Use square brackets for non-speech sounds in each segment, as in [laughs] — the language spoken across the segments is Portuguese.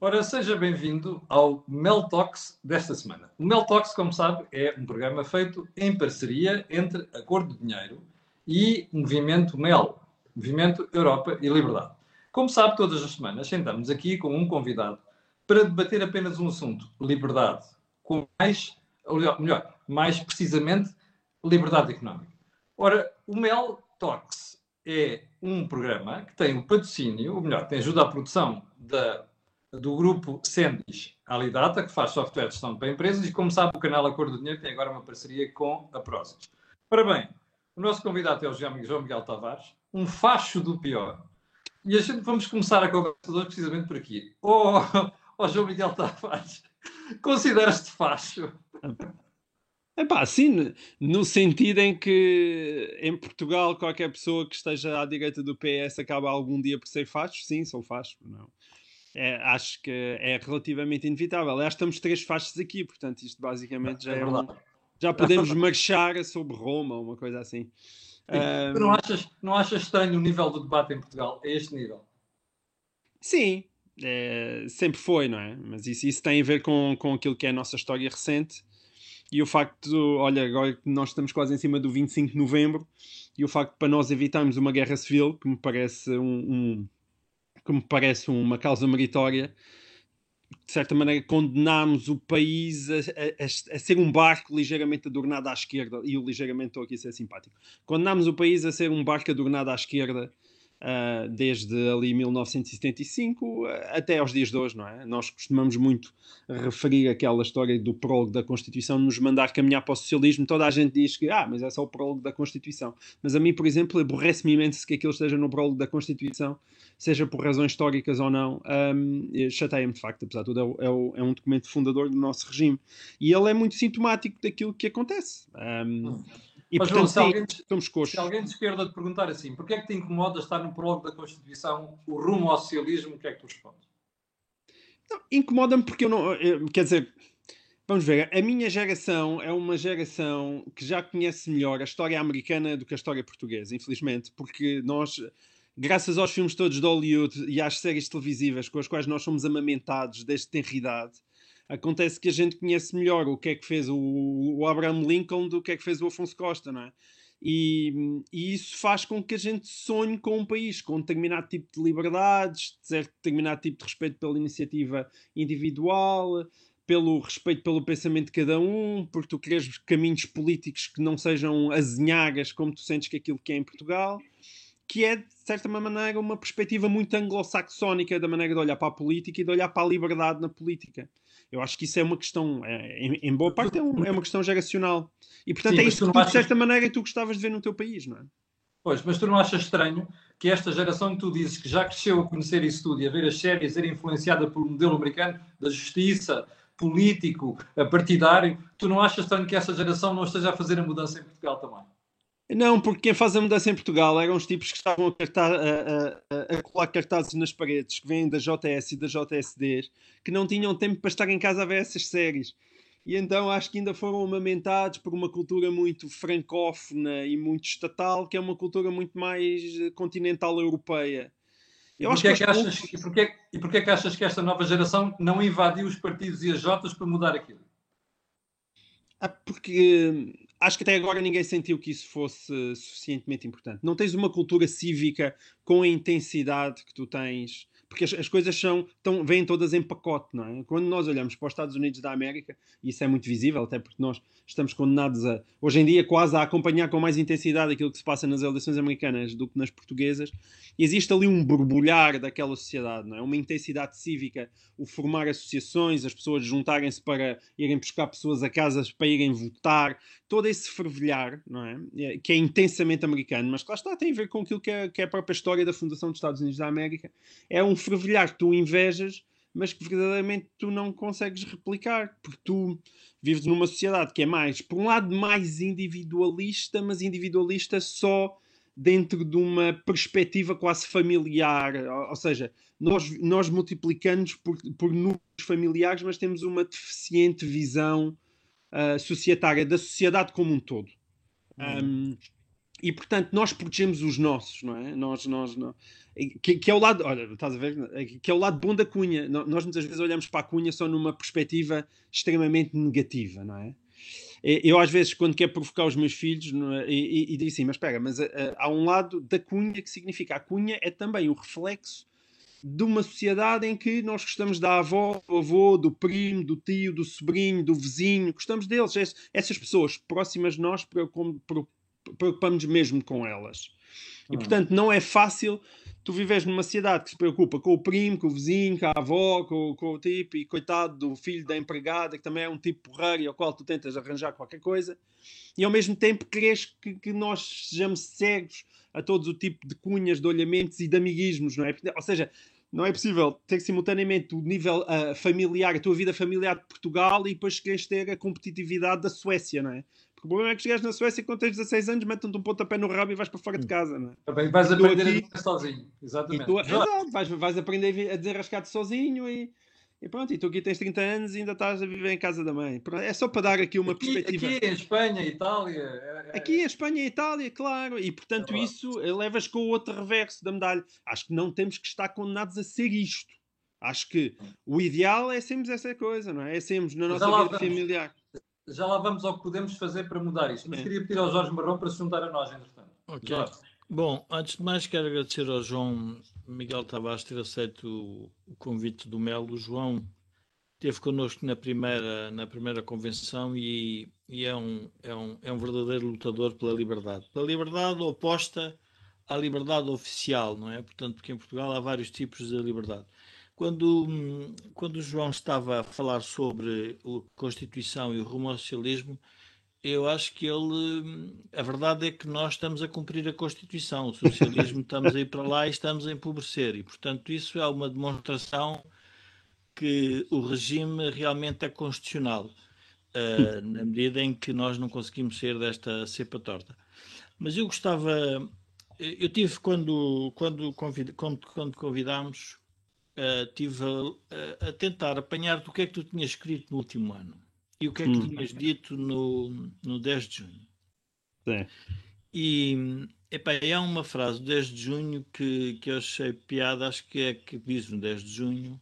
Ora, seja bem-vindo ao Mel Talks desta semana. O Mel Talks, como sabe, é um programa feito em parceria entre a Cor do Dinheiro e o Movimento MEL, Movimento Europa e Liberdade. Como sabe, todas as semanas sentamos aqui com um convidado para debater apenas um assunto, liberdade, com mais, melhor, mais precisamente, liberdade económica. Ora, o Mel Talks é um programa que tem o patrocínio, ou melhor, tem ajuda à produção da do grupo Sendis Alidata, que faz software de gestão para empresas, e como sabe, o canal Acordo do Dinheiro tem agora uma parceria com a Prozis. Ora bem, o nosso convidado é o João Miguel Tavares, um facho do pior. E a gente vamos começar a conversa hoje precisamente por aqui. Oh, [laughs] oh João Miguel Tavares, consideras-te facho? É pá, sim, no sentido em que em Portugal qualquer pessoa que esteja à direita do PS acaba algum dia por ser facho, sim, sou facho, não é, acho que é relativamente inevitável. Aliás, estamos três faixas aqui, portanto, isto basicamente já é, é um, já podemos [laughs] marchar sobre Roma, uma coisa assim. Um, tu não achas, não achas estranho o nível do debate em Portugal a este nível? Sim, é, sempre foi, não é? Mas isso, isso tem a ver com, com aquilo que é a nossa história recente e o facto, olha, agora que nós estamos quase em cima do 25 de novembro e o facto de para nós evitarmos uma guerra civil, que me parece um, um que me parece uma causa meritória, de certa maneira condenámos o país a, a, a, ser um barco ligeiramente adornado à esquerda, e o ligeiramente estou aqui a ser simpático, condenámos o país a ser um barco adornado à esquerda uh, desde ali 1975 até aos dias de hoje, não é? Nós costumamos muito referir aquela história do prólogo da Constituição nos mandar caminhar para o socialismo. Toda a gente diz que, ah, mas é só o prólogo da Constituição. Mas a mim, por exemplo, aborrece-me imenso que aquilo esteja no prólogo da Constituição, seja por razões históricas ou não. Um, Chateia-me, de facto, apesar de tudo, é, é, é, um documento fundador do nosso regime. E ele é muito sintomático daquilo que acontece. Um, e, Mas, portanto, se, alguém, estamos se alguém de esquerda te perguntar assim, porquê é que te incomoda estar no prólogo da Constituição o rumo ao socialismo, o que é que tu respondes? Incomoda-me porque eu não... Quer dizer, vamos ver, a minha geração é uma geração que já conhece melhor a história americana do que a história portuguesa, infelizmente, porque nós graças aos filmes todos de Hollywood e às séries televisivas com as quais nós somos amamentados desde tenridade, acontece que a gente conhece melhor o que é que fez o, o Abraham Lincoln do que é que fez o Afonso Costa, não é? E, e, isso faz com que a gente sonhe com um país com um determinado tipo de liberdades, determinado tipo de respeito pela iniciativa individual, pelo respeito pelo pensamento de cada um, porque tu queres caminhos políticos que não sejam azinhagas como tu sentes que aquilo que é em Portugal que é, de certa maneira, uma perspectiva muito anglo-saxónica da maneira de olhar para a política e de olhar para a liberdade na política. Eu acho que isso é uma questão, é, em, em, boa parte, é, um, é, uma questão geracional. E, portanto, Sim, é isso que, tu, achas... de certa maneira, tu gostavas de ver no teu país, não é? Pois, mas tu não achas estranho que esta geração que tu dizes que já cresceu a conhecer isso tudo e a ver as séries, ser influenciada pelo modelo americano da justiça, político, partidário, tu não achas estranho que essa geração não esteja a fazer a mudança em Portugal também? Não, porque quem faz a mudança em Portugal eram os tipos que estavam a, cartar, a, a, a, colar cartazes nas paredes, que vêm da JS e da JSD, que não tinham tempo para estar em casa a ver essas séries. E então acho que ainda foram amamentados por uma cultura muito francófona e muito estatal, que é uma cultura muito mais continental europeia. Eu e porquê, acho que, é que achas, e, porquê, e porquê que achas que esta nova geração não invadiu os partidos e as Jotas para mudar aquilo? Ah, porque acho que até agora ninguém sentiu que isso fosse suficientemente importante. Não tens uma cultura cívica com a intensidade que tu tens porque as, as coisas são, tão, vêm todas em pacote, não é? Quando nós olhamos para os Estados Unidos da América, isso é muito visível, até porque nós estamos condenados a, hoje em dia, quase a acompanhar com mais intensidade aquilo que se passa nas eleições americanas do que nas portuguesas, existe ali um borbulhar daquela sociedade, não é? Uma intensidade cívica, o formar associações, as pessoas juntarem-se para irem buscar pessoas a casa para irem votar, todo esse fervilhar, não é? Que é intensamente americano, mas que lá está, tem a ver com aquilo que é, que é a própria história da fundação dos Estados Unidos da América. É um fervilhar que tu invejas, mas que verdadeiramente tu não consegues replicar, porque tu vives numa sociedade que é mais, por um lado, mais individualista, mas individualista só dentro de uma perspectiva quase familiar, ou, seja, nós, nós multiplicamos por, por núcleos familiares, mas temos uma deficiente visão uh, societária da sociedade como um todo. Um, e portanto nós protegemos os nossos, não é? Nós, nós, nós que, que, é o lado, olha, estás a ver? Que é o lado bom da cunha. Nós muitas vezes olhamos para a cunha só numa perspectiva extremamente negativa, não é? Eu, às vezes, quando quero provocar os meus filhos, é? e, e, e digo assim: Mas espera, mas uh, há um lado da cunha que significa a cunha é também o reflexo de uma sociedade em que nós gostamos da avó, do avô, do primo, do tio, do sobrinho, do vizinho, gostamos deles. Essas pessoas próximas de nós preocupamos mesmo com elas. E hum. portanto não é fácil tu vives numa cidade que se preocupa com o primo, com o vizinho, com a avó, com, com o tipo, e coitado do filho da empregada, que também é um tipo porreiro ao qual tu tentas arranjar qualquer coisa, e ao mesmo tempo queres que, que nós sejamos cegos a todos o tipo de cunhas, de olhamentos e de amiguismos, não é? Ou seja, não é possível ter simultaneamente o nível uh, familiar, a tua vida familiar de Portugal e depois queres ter a competitividade da Suécia, não é? Porque o problema é que chegaste na Suécia quando tens 16 anos, metem-te um pontapé no rabo e vais para fora de casa, não é? Também vais aprender aqui, a viver sozinho, exatamente. Tu, exato, vais, vais aprender a desenrascar-te sozinho e, e pronto, e tu aqui tens 30 anos e ainda estás a viver em casa da mãe. É só para dar aqui uma aqui, perspectiva. Aqui em Espanha, Itália. É, é... Aqui em Espanha e Itália, claro. E portanto, é isso levas com o outro reverso da medalha. Acho que não temos que estar condenados a ser isto. Acho que o ideal é sermos essa coisa, não é? É sermos na nossa vida familiar já lá vamos ao que podemos fazer para mudar isto. Mas é. queria pedir ao Jorge Marrão para se juntar a nós, entretanto. Ok. Bom, antes de mais quero agradecer ao João Miguel Tavares ter aceito o convite do Melo. O João esteve connosco na primeira, na primeira convenção e, e é, um, é, um, é um verdadeiro lutador pela liberdade. Pela liberdade oposta à liberdade oficial, não é? Portanto, porque em Portugal há vários tipos de liberdade. Quando, quando o João estava a falar sobre a Constituição e o rumo ao socialismo, eu acho que ele. A verdade é que nós estamos a cumprir a Constituição. O socialismo estamos a ir para lá e estamos a empobrecer. E, portanto, isso é uma demonstração que o regime realmente é constitucional, uh, na medida em que nós não conseguimos sair desta cepa torta. Mas eu gostava. Eu tive, quando, quando, convid, quando, quando convidámos uh, tive a, a, tentar apanhar-te o que é que tu tinhas escrito no último ano e o que é que hum. tinhas dito no, no 10 de junho. Sim. E epá, há uma frase do 10 de junho que, que eu achei piada, acho que é que diz no 10 de junho,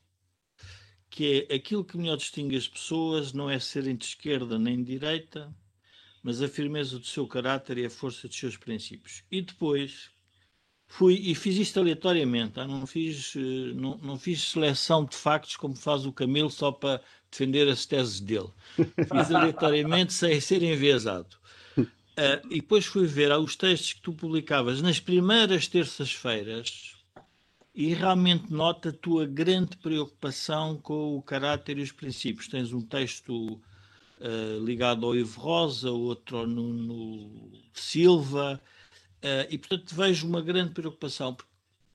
que é aquilo que melhor distingue as pessoas não é serem de esquerda nem de direita, mas a firmeza do seu caráter e a força dos seus princípios. E depois, fui e fiz isto aleatoriamente, tá? não, fiz, eh, não, não fiz seleção de factos como faz o Camilo só para defender as teses dele. [laughs] Fiz aleatoriamente sem ser enviesado. Uh, [laughs] e depois fui ver os textos que tu publicavas nas primeiras terças-feiras e realmente nota a tua grande preocupação com o caráter e os princípios. Tens um texto uh, ligado ao Ivo Rosa, outro ao Nuno Silva, Uh, e portanto vejo uma grande preocupação.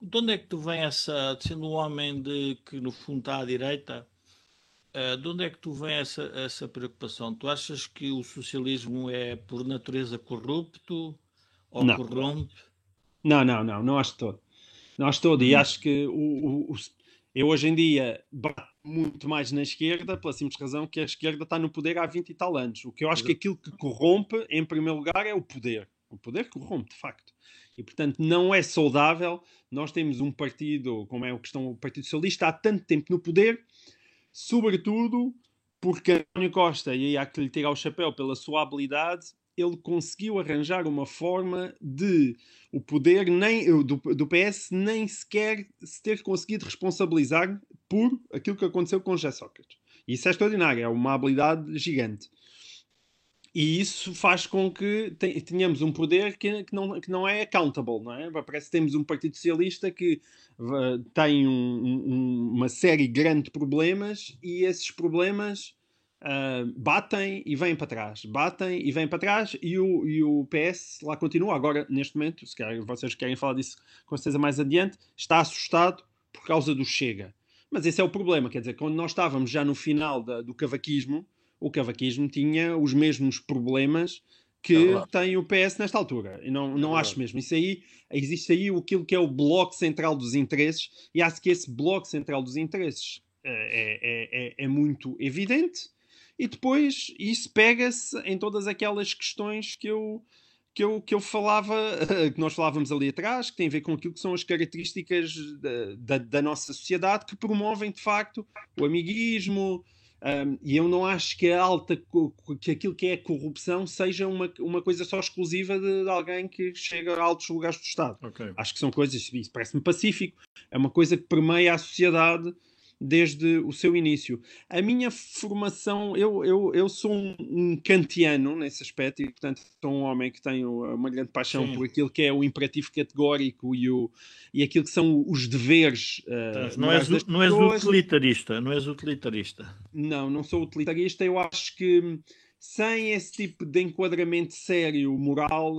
De onde é que tu vem essa, sendo um homem de, que no fundo está à direita, uh, de onde é que tu vem essa, essa preocupação? Tu achas que o socialismo é por natureza corrupto ou não. corrompe? Não, não, não, não acho todo. Não acho todo. Hum. E acho que o, o, o, eu hoje em dia bato muito mais na esquerda, pela simples razão que a esquerda está no poder há 20 e tal anos. O que eu acho que aquilo que corrompe, em primeiro lugar, é o poder. O poder corrompe, de facto. E, portanto, não é saudável. Nós temos um partido, como é o questão o Partido Socialista, há tanto tempo no poder, sobretudo porque António Costa, e aí há que lhe tirar o chapéu pela sua habilidade, ele conseguiu arranjar uma forma de o poder nem do, do PS nem sequer se ter conseguido responsabilizar por aquilo que aconteceu com José Sócrates. Isso é extraordinário, é uma habilidade gigante. E isso faz com que tenhamos um poder que, que, não, que não é accountable, não é? Parece que temos um Partido Socialista que uh, tem um, um, uma série grande de problemas e esses problemas uh, batem e vêm para trás. Batem e vêm para trás e o, e o PS lá continua. Agora, neste momento, se querem, vocês querem falar disso com certeza mais adiante, está assustado por causa do Chega. Mas esse é o problema, quer dizer, quando nós estávamos já no final da, do cavaquismo, o cavaquismo tinha os mesmos problemas que é tem o PS nesta altura. E não, não é acho mesmo. Isso aí, existe aí aquilo que é o bloco central dos interesses, e acho que esse bloco central dos interesses é, é, é, é muito evidente. E depois isso pega-se em todas aquelas questões que eu, que eu, que eu falava, que nós falávamos ali atrás, que tem a ver com aquilo que são as características da, da, da nossa sociedade que promovem de facto o amiguismo. Um, e eu não acho que a alta que aquilo que é corrupção seja uma, uma coisa só exclusiva de, de alguém que chega a altos lugares do Estado. Okay. Acho que são coisas, isso parece-me pacífico, é uma coisa que permeia a sociedade desde o seu início. A minha formação, eu, eu, eu sou um, um kantiano nesse aspecto e, portanto, sou um homem que tem uma grande paixão Sim. por aquilo que é o imperativo categórico e, o, e aquilo que são os deveres. Uh, não, és, não és utilitarista, não és utilitarista. Não, não sou utilitarista. Eu acho que sem esse tipo de enquadramento sério, moral.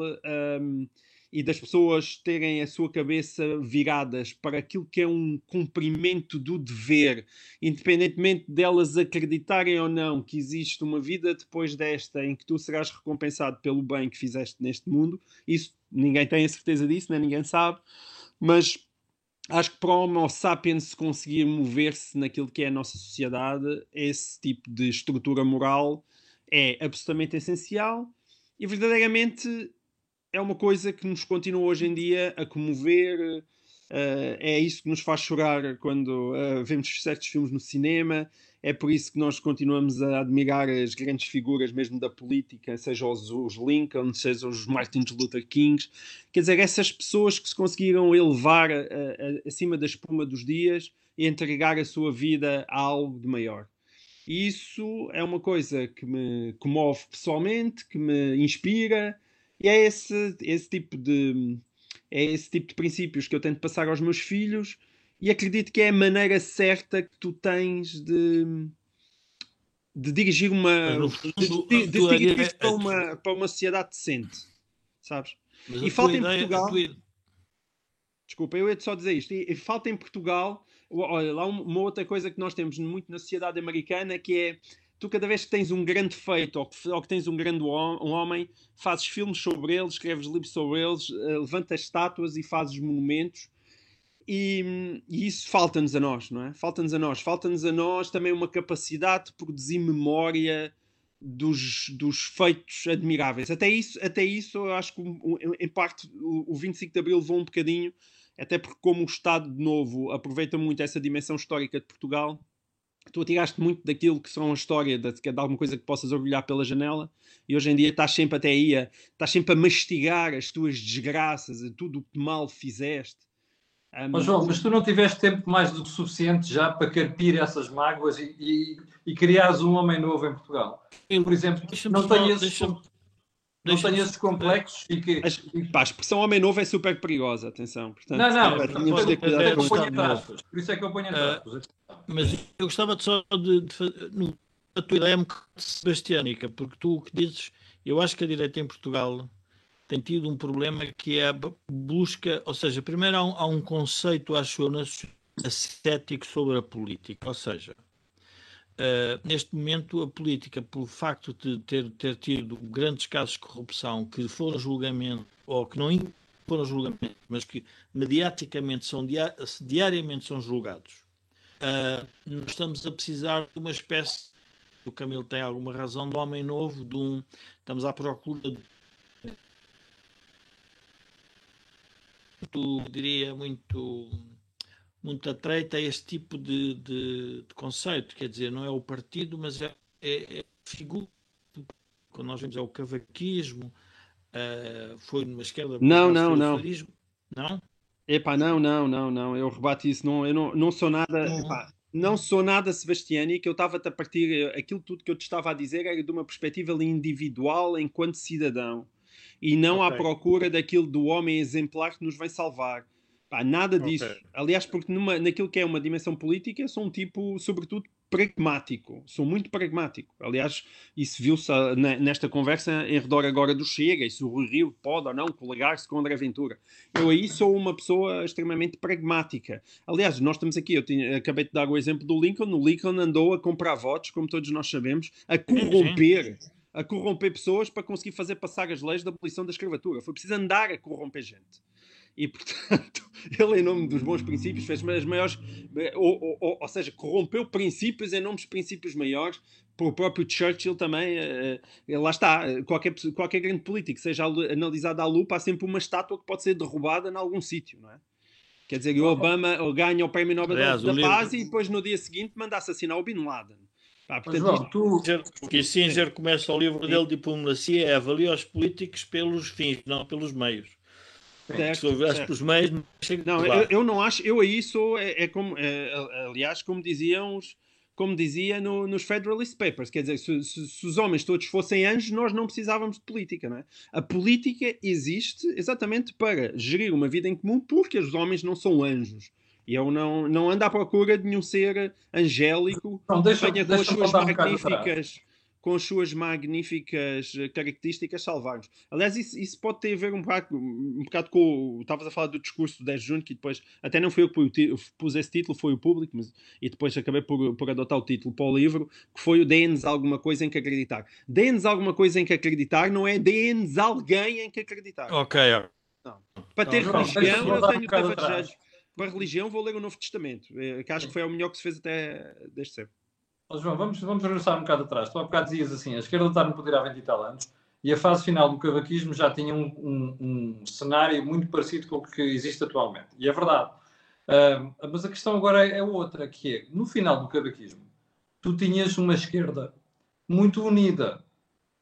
Um, e das pessoas terem a sua cabeça viradas para aquilo que é um cumprimento do dever, independentemente delas acreditarem ou não que existe uma vida depois desta em que tu serás recompensado pelo bem que fizeste neste mundo, isso ninguém tem a certeza disso, nem ninguém sabe, mas acho que para o Homo sapiens conseguir mover-se naquilo que é a nossa sociedade, esse tipo de estrutura moral é absolutamente essencial e verdadeiramente é uma coisa que nos continua hoje em dia a comover. Uh, é isso que nos faz chorar quando uh, vemos certos filmes no cinema. É por isso que nós continuamos a admirar as grandes figuras mesmo da política, seja os, os Lincoln, seja os Martin Luther Kings. Quer dizer, essas pessoas que se conseguiram elevar a, a, acima da espuma dos dias e entregar a sua vida a algo de maior. E isso é uma coisa que me comove pessoalmente, que me inspira, e é esse, esse tipo de é esse tipo de princípios que eu tento passar aos meus filhos e acredito que é a maneira certa que tu tens de, de dirigir uma de, de, de dirigir é, para, uma, para uma sociedade decente, sabes? e falta em Portugal. Tua... Desculpa, eu ia só dizer isto. E, e falta em Portugal. Olha, lá uma outra coisa que nós temos muito na sociedade americana que é tu cada vez que tens um grande feito ou que, ou que tens um grande um homem, fazes filmes sobre eles, escreves livros sobre eles, uh, levantas estátuas e fazes monumentos. E, e isso falta-nos a nós, não é? Falta-nos a nós. Falta-nos a nós também uma capacidade de produzir memória dos, dos feitos admiráveis. Até isso, até isso eu acho que, em parte, o, o 25 de Abril levou um bocadinho, até porque, como o Estado de Novo aproveita muito essa dimensão histórica de Portugal, tu atiraste muito daquilo que são a história de, de alguma coisa que possas orgulhar pela janela e hoje em dia estás sempre até aí a, estás sempre a mastigar as tuas desgraças, tudo o que mal fizeste. Um, oh, João, mas tu não tiveste tempo mais do que suficiente já para carpir essas mágoas e, e, e criares um homem novo em Portugal? Por exemplo, não tenhas não tenho esses complexos e que. As, pá, a expressão homem novo é super perigosa, atenção. Portanto, não, não, é, de ter cuidado com isso. Por isso é que eu ponho em uh, Mas eu gostava só de, de fazer. No, a tua ideia é um bocado sebastiânica, porque tu o que dizes, eu acho que a direita em Portugal tem tido um problema que é a busca, ou seja, primeiro há um, há um conceito, acho eu, ascético sobre a política, ou seja, Uh, neste momento, a política, pelo facto de ter, ter tido grandes casos de corrupção que foram julgamento, ou que não foram julgamento, mas que mediaticamente são diariamente são julgados, uh, nós estamos a precisar de uma espécie, o Camilo tem alguma razão, de homem novo, de um, estamos à procura de muito, diria, muito muito atreita a este tipo de, de, de, conceito, quer dizer, não é o partido, mas é, é, é figura. Quando nós vemos é o cavaquismo, uh, foi numa esquerda. Não, não, não. Não? Epá, não, não, não, não. Eu rebato isso. Não, eu não, não sou nada. Não. Epá, não sou nada Sebastiani, que eu estava-te a partir. Aquilo tudo que eu te estava a dizer era de uma perspectiva individual enquanto cidadão e não okay. à procura daquilo do homem exemplar que nos vai salvar. Pá, nada disso. Okay. Aliás, porque numa, naquilo que é uma dimensão política, sou um tipo, sobretudo, pragmático. Sou muito pragmático. Aliás, isso viu-se ah, nesta conversa em redor agora do Chega, e se o Rui Rio pode ou não coligar-se com André Ventura. Eu aí sou uma pessoa extremamente pragmática. Aliás, nós estamos aqui, eu tinha, acabei de dar o exemplo do Lincoln. O Lincoln andou a comprar votos, como todos nós sabemos, a corromper. A corromper pessoas para conseguir fazer passar as leis da abolição da escravatura. Foi preciso andar a corromper gente e portanto [laughs] ele em nome dos bons princípios fez as maiores ou, ou, ou, ou, seja corrompeu princípios em nome dos princípios maiores o próprio Churchill também, uh, lá está, qualquer, qualquer grande político seja analisado à lupa, há sempre uma estátua que pode ser derrubada em algum sítio, não é? Quer dizer, o Obama ganha o Prémio Nobel Aliás, da, Paz livro... e depois no dia seguinte manda assassinar o Bin Laden. Pá, portanto, Mas, tu... O Kissinger começa o livro dele de diplomacia é avalia os políticos pelos fins, não pelos meios. Certo, certo. meios, não, eu, eu, não acho, eu aí sou, é, é como, é, aliás, como diziam os, como dizia no, nos Federalist Papers, quer dizer, se, se, se, os homens todos fossem anjos, nós não precisávamos de política, não é? A política existe exatamente para gerir uma vida em comum porque os homens não são anjos. E eu não, não ando à procura de nenhum ser angélico não, deixa, que venha com as suas magníficas com as suas magníficas eh, características salvar-nos. Aliás, isso, isso, pode ter a ver um bocado, um bocado com. Estavas a falar do discurso do 10 de junho, que depois. Até não foi eu que pus esse título, foi o público, mas, e depois acabei por, por adotar o título para o livro, que foi o Dê-nos alguma coisa em que acreditar. Dê-nos alguma coisa em que acreditar, não é dê-nos alguém em que acreditar. Ok, não. Para ter não, religião, não, eu tenho um Para religião, vou ler o Novo Testamento, eh, que acho que foi o melhor que se fez até desde sempre. João, vamos, vamos regressar um bocado atrás. Tu há bocado dizias assim, a esquerda está no poder há 20 e tal anos e a fase final do cavaquismo já tinha um, um, um cenário muito parecido com o que existe atualmente. E é verdade. Uh, mas a questão agora é, é outra, que é, no final do cavaquismo, tu tinhas uma esquerda muito unida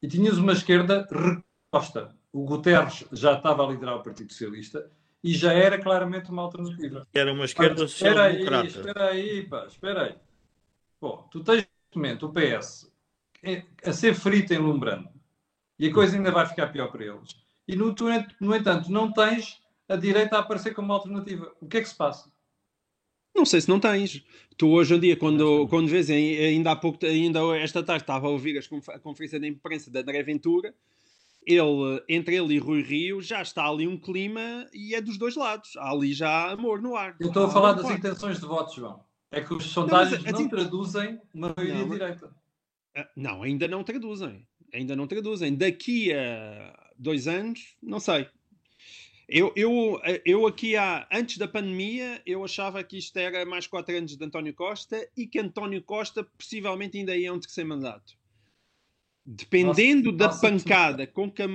e tinhas uma esquerda reposta. O Guterres já estava a liderar o Partido Socialista e já era claramente uma alternativa. Era uma esquerda social-democrata. Espera aí, espera aí, pá, espera aí. Bom, tu tens neste momento o PS a ser frito em Lumbrando e a coisa ainda vai ficar pior para eles. E no, tu, no entanto, não tens a direita a aparecer como alternativa. O que é que se passa? Não sei se não tens. Tu hoje em dia, quando, quando vês, ainda há pouco, ainda esta tarde estava a ouvir a conferência de imprensa da André Ventura, ele, entre ele e Rui Rio, já está ali um clima e é dos dois lados. Há ali já amor no ar. Eu estou a falar das intenções de voto, João. É que os sondagens não, não traduzem uma maioria não, direita. Ah, não, ainda não traduzem. Ainda não traduzem. Daqui a dois anos, não sei. Eu, eu, eu aqui há, antes da pandemia, eu achava que isto era mais quatro anos de António Costa e que António Costa possivelmente ainda ia um terceiro mandato. Dependendo nossa, da nossa, pancada com que a,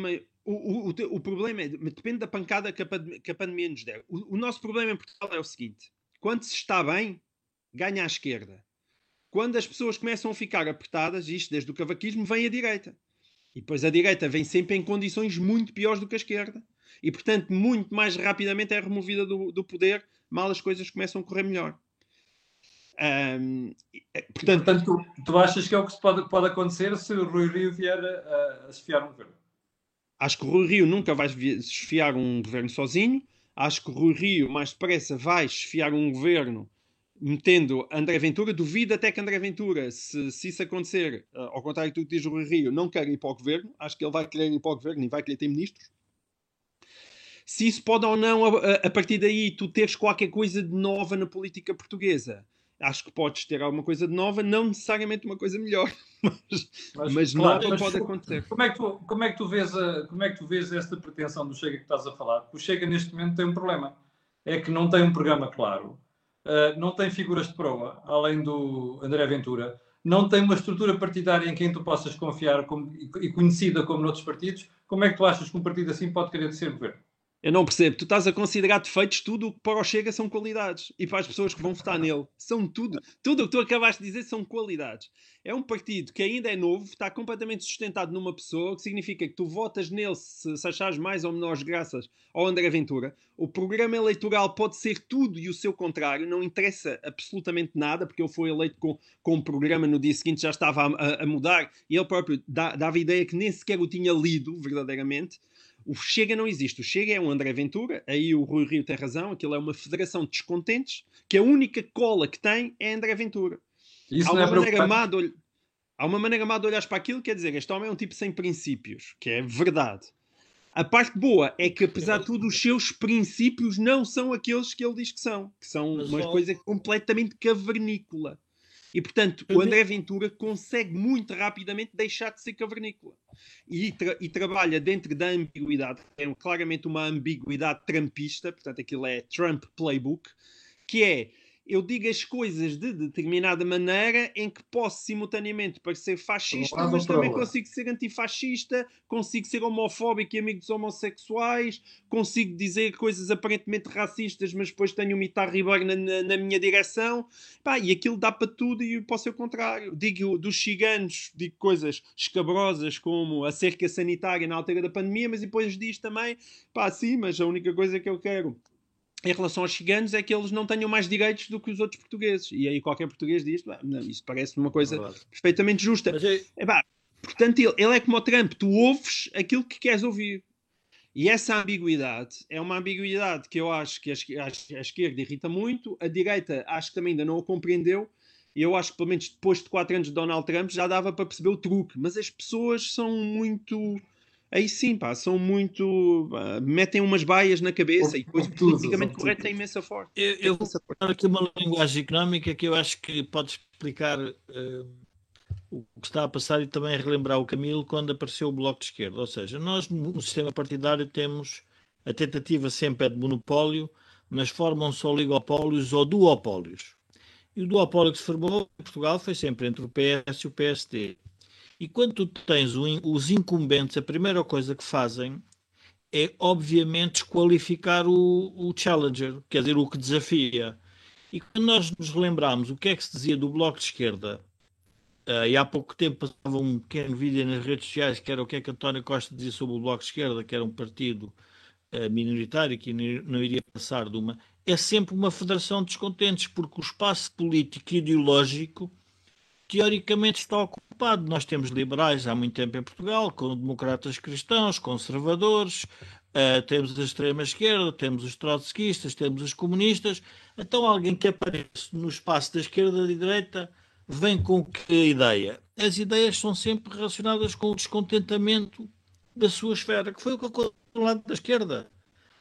o, o, o, problema é, depende da pancada que a, que a pandemia nos der. O, o nosso problema em Portugal é o seguinte: quando se está bem, ganha à esquerda. Quando as pessoas começam a ficar apertadas, isto desde o cavaquismo, vem a direita. E depois a direita vem sempre em condições muito piores do que a esquerda. E, portanto, muito mais rapidamente é removida do, do poder, mal as coisas começam a correr melhor. Um, portanto, portanto tu, tu, achas que é o que pode, pode acontecer se o Rui Rio vier a, a esfiar um governo? Acho que o Rui Rio nunca vai esfiar um governo sozinho. Acho que o Rui Rio, mais depressa, vai esfiar um governo metendo André Ventura, duvido até que André Ventura, se, se isso acontecer, uh, ao contrário do que diz o Rui Rio, não quer ir para o governo, acho que ele vai querer ir para o governo e vai querer ter ministros. Se isso pode ou não, a, a partir daí, tu teres qualquer coisa de nova na política portuguesa, acho que podes ter alguma coisa de nova, não necessariamente uma coisa melhor, [laughs] mas, mas, mas claro, nova mas pode acontecer. Como é, que tu, como, é que tu vês a, como é que tu vês esta pretensão do Chega que estás a falar? O Chega neste momento tem um problema, é que não tem um programa claro uh, não tem figuras de proa, além do André Ventura, não tem uma estrutura partidária em quem tu possas confiar como, e conhecida como noutros partidos, como é que tu achas que um partido assim pode querer ser governo? Eu não percebo. Tu estás a considerar defeitos tudo o que para o Chega são qualidades. E para as pessoas que vão votar nele. São tudo. Tudo o que tu acabaste de dizer são qualidades. É um partido que ainda é novo, está completamente sustentado numa pessoa, o que significa que tu votas nele se, se achares mais ou menores graças ao André Ventura. O programa eleitoral pode ser tudo e o seu contrário. Não interessa absolutamente nada, porque ele foi eleito com, com um programa no dia seguinte já estava a, a, a mudar. E ele próprio dá, dava a ideia que nem sequer o tinha lido, verdadeiramente. O Chega não existe. O Chega é um André Ventura, aí o Rui Rio tem razão, aquilo é uma federação de descontentes, que a única cola que tem é André Ventura. Isso há, uma é maneira má de, há uma maneira má de olhar para aquilo, quer dizer, este homem é um tipo sem princípios, que é verdade. A parte boa é que, apesar de tudo, os seus princípios não são aqueles que ele diz que são, que são Mas uma só... coisa completamente cavernícola. E, portanto, o André Ventura consegue muito rapidamente deixar de ser cavernícola. E, tra e trabalha dentro da ambiguidade, é claramente uma ambiguidade trumpista, portanto, aquilo é Trump Playbook, que é eu digo as coisas de determinada maneira em que posso simultaneamente parecer fascista, mas também consigo ser antifascista, consigo ser homofóbico e amigo dos homossexuais, consigo dizer coisas aparentemente racistas, mas depois tenho um Mitar Ribeiro na, na, na minha direção. Pá, e aquilo dá para tudo e posso ser o contrário. Digo dos ciganos, digo coisas escabrosas como a cerca sanitária na altura da pandemia, mas depois diz também, pá, sim, mas a única coisa que eu quero em relação aos ciganos é que eles não tenham mais direitos do que os outros portugueses. E aí qualquer português diz, "Bem, não, isso parece uma coisa Verdade. perfeitamente justa. Mas é- Epá, portanto, ele, ele é como o Trump, tu ouves aquilo que queres ouvir. E essa ambiguidade é uma ambiguidade que eu acho que a, esque- a es- a esquerda irrita muito, a direita acho que também ainda não a compreendeu, e eu acho que pelo menos depois de 4 anos de Donald Trump já dava para perceber o truque, mas as pessoas são muito. Aí sim, pá, são muito. pá, metem umas baias na cabeça e depois o Obtusos, politicamente correto é imensa forte. eu, eu vou dar aqui uma linguagem económica que eu acho que pode explicar eh, o que está a passar e também relembrar o Camilo quando apareceu o Bloco de Esquerda. Ou seja, nós no no sistema partidário temos a tentativa sempre é de monopólio, mas formam-se oligopólios ou duopólios. E o duopólio que se formou em Portugal foi sempre entre o PS e o PSD. E quando tu tens os incumbentes, a primeira coisa que fazem é, obviamente, desqualificar o, o challenger, quer dizer, o que desafia. E quando nós nos lembramos o que é que se dizia do Bloco de Esquerda, ah, e há pouco tempo passava um pequeno vídeo nas redes sociais que era o que é que António Costa dizia sobre o Bloco de Esquerda, que era um partido ah, minoritário que não iria passar de uma. É sempre uma federação de descontentes, porque o espaço político e ideológico teoricamente está ocupado. Nós temos liberais há muito tempo em Portugal, com democratas cristãos, conservadores, eh, temos a extrema-esquerda, temos os trotskistas, temos os comunistas. Então, alguém que aparece no espaço da esquerda e da direita vem com que ideia? As ideias são sempre relacionadas com o descontentamento da sua esfera, que foi o que aconteceu do lado da esquerda.